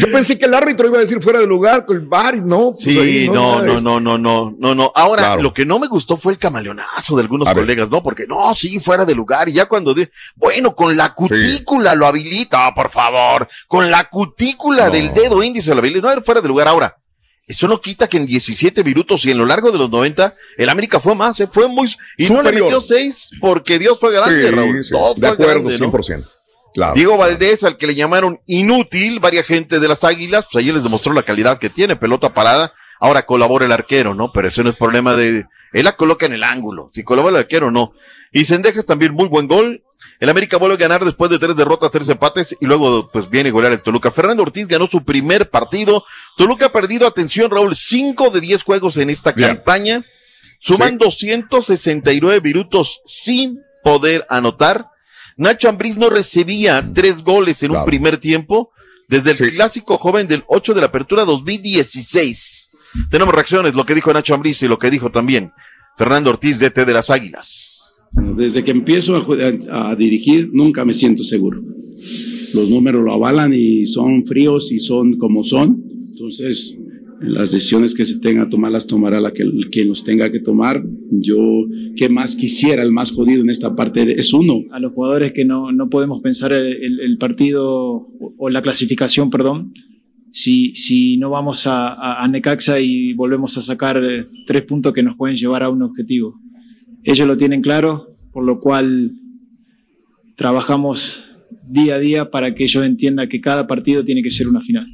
Yo pensé que el árbitro iba a decir fuera de lugar con el bar y no. Pues sí, ahí no, no, de no, no, no, no, no. Ahora, Claro. lo que no me gustó fue el camaleonazo de algunos A ver. colegas, ¿no? Porque no, sí, fuera de lugar. Y ya cuando di- bueno, con la cutícula lo habilita, por favor. Con la cutícula del dedo índice lo habilita. No, era fuera de lugar. Ahora, eso no quita que en 17 minutos y en lo largo de los 90, el América fue más, ¿eh? fue muy. Y no le Superior. metió 6 porque Dios fue garante, Sí, Raúl. sí, Todo de fue acuerdo, grande, ¿no? 100%. Claro. Diego Valdés, al que le llamaron inútil, varias gente de las Águilas, pues ahí les demostró la calidad que tiene, pelota parada. Ahora colabora el arquero, ¿no? Pero eso no es problema de. Él la coloca en el ángulo. Si colabora el arquero, no. Y Sendejas también muy buen gol. El América vuelve a ganar después de tres derrotas, tres empates y luego pues viene a golear el Toluca. Fernando Ortiz ganó su primer partido. Toluca ha perdido, atención Raúl, cinco de diez juegos en esta campaña. Suman 269 minutos sin poder anotar. Nacho Ambriz no recibía tres goles en un primer tiempo desde el clásico joven del 8 de la apertura 2016. Tenemos reacciones, lo que dijo Nacho Ambriz y lo que dijo también Fernando Ortiz, DT de las Águilas. Desde que empiezo a, a dirigir, nunca me siento seguro. Los números lo avalan y son fríos y son como son. Entonces, las decisiones que se tenga que tomar, las tomará la que, quien los tenga que tomar. Yo, ¿qué más quisiera? El más jodido en esta parte es uno. a los jugadores que no, no podemos pensar el, partido o, la clasificación, perdón, si, si no vamos a, a- a Necaxa y volvemos a sacar eh, tres puntos que nos pueden llevar a un objetivo. Ellos lo tienen claro, por lo cual trabajamos día a día para que ellos entiendan que cada partido tiene que ser una final.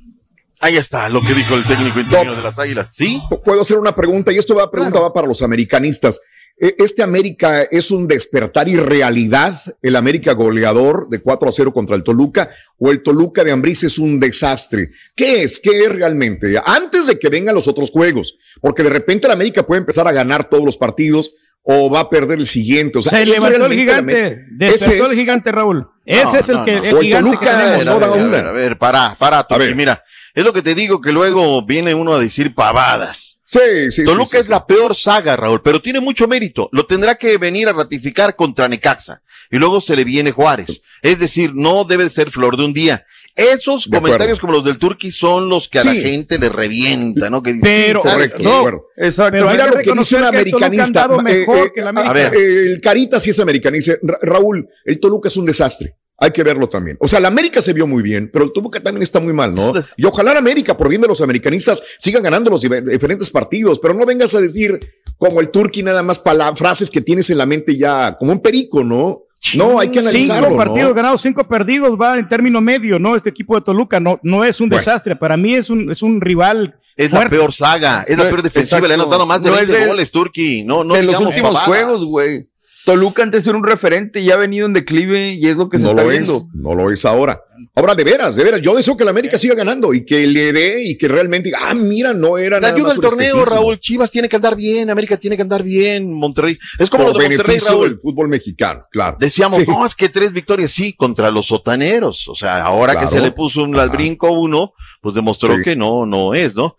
Ahí está lo que dijo el técnico interino de las Águilas. ¿Sí? Puedo hacer una pregunta y esto va, pregunta va para los americanistas. Eh, ¿Este América es un despertar y realidad, el América goleador de 4 a 0 contra el Toluca, o el Toluca de Ambriz es un desastre? ¿Qué es? ¿Qué es realmente? Antes de que vengan los otros juegos, porque de repente el América puede empezar a ganar todos los partidos o va a perder el siguiente. O sea, Se ¿es levantó el gigante. Despertó el es. gigante, Raúl. Ese No, es el no, que no. el O el gigante que Toluca, tenemos. no da a ver. A ver, a ver, para, para, mira, es lo que te digo que luego viene uno a decir pavadas. Sí, sí, Toluca sí, sí, es la peor saga, Raúl, pero tiene mucho mérito. Lo tendrá que venir a ratificar contra Necaxa. Y luego se le viene Juárez. Es decir, no debe ser flor de un día. Esos De comentarios acuerdo. como los del Turqui son los que a la gente le revienta, ¿no? Que dice, Pero, sí, correcto, ¿sabes de acuerdo. Exacto. Pero mira lo que dice un americanista. Eh, eh, A ver. eh, el Carita sí es americanista. Ra- Raúl, el Toluca es un desastre. Hay que verlo también. O sea, la América se vio muy bien, pero el Toluca también está muy mal, ¿no? Y ojalá la América, por bien de los americanistas, sigan ganando los diferentes partidos, pero no vengas a decir como el Turqui nada más frases que tienes en la mente ya, como un perico, ¿no? No, hay que analizarlo, Cinco partidos ¿no? ganados, cinco perdidos, va en término medio, ¿no? Este equipo de Toluca no, no es un Bueno. desastre. Para mí es un, es un rival. Es la peor saga, es la peor defensiva, le han anotado más de No es 20 de- goles, Turqui. No, no de los últimos pavadas. juegos, güey. Toluca antes era un referente y ya ha venido en declive y es lo que se No está lo viendo. es, no lo es ahora. Ahora, de veras, de veras, yo deseo que la América siga ganando y que le dé y que realmente diga, ah, mira, no era Le nada ayuda más el un torneo. Raúl. Chivas tiene que andar bien, América tiene que andar bien, Monterrey. Es como Por lo de Monterrey, beneficio Raúl. del fútbol mexicano, claro. Decíamos, Sí. no, es que tres victorias, sí, contra los sotaneros. O sea, ahora Claro. que se le puso un al brinco uno, pues demostró Sí. que no, no es, ¿no?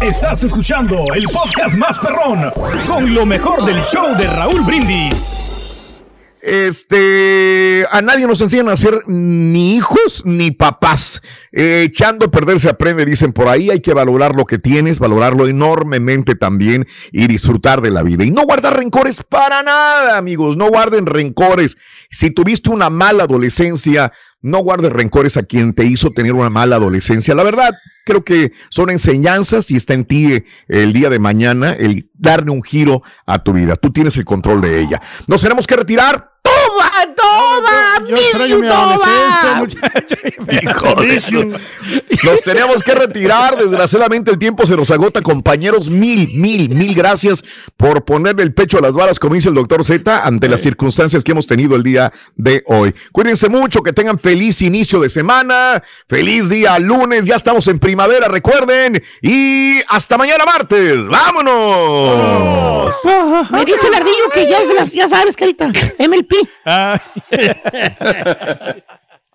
Estás escuchando el podcast más perrón con lo mejor del show de Raúl Brindis. Este, a nadie nos enseñan a ser ni hijos ni papás. Eh, echando a perder se aprende, dicen por ahí. Hay que valorar lo que tienes, valorarlo enormemente también y disfrutar de la vida. Y no guardar rencores para nada, amigos. No guarden rencores. Si tuviste una mala adolescencia, no guardes rencores a quien te hizo tener una mala adolescencia. La verdad, creo que son enseñanzas y está en ti eh, el día de mañana el darle un giro a tu vida. Tú tienes el control de ella. Nos tenemos que retirar. Toba, Toba, Yo extraño mi adolescencia. Nos tenemos que retirar. Desgraciadamente el tiempo se nos agota, compañeros. Mil, mil, mil gracias por ponerle el pecho a las balas, como dice el doctor Z, ante las circunstancias que hemos tenido el día de hoy. Cuídense mucho, que tengan feliz inicio de semana, feliz día lunes, ya estamos en primavera, recuerden. Y hasta mañana martes. ¡Vámonos! Me dice el ardillo que ya, se las- ya sabes, carita. MLP. yeah.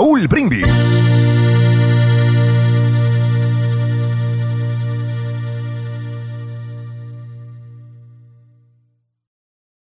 Raúl Brindis.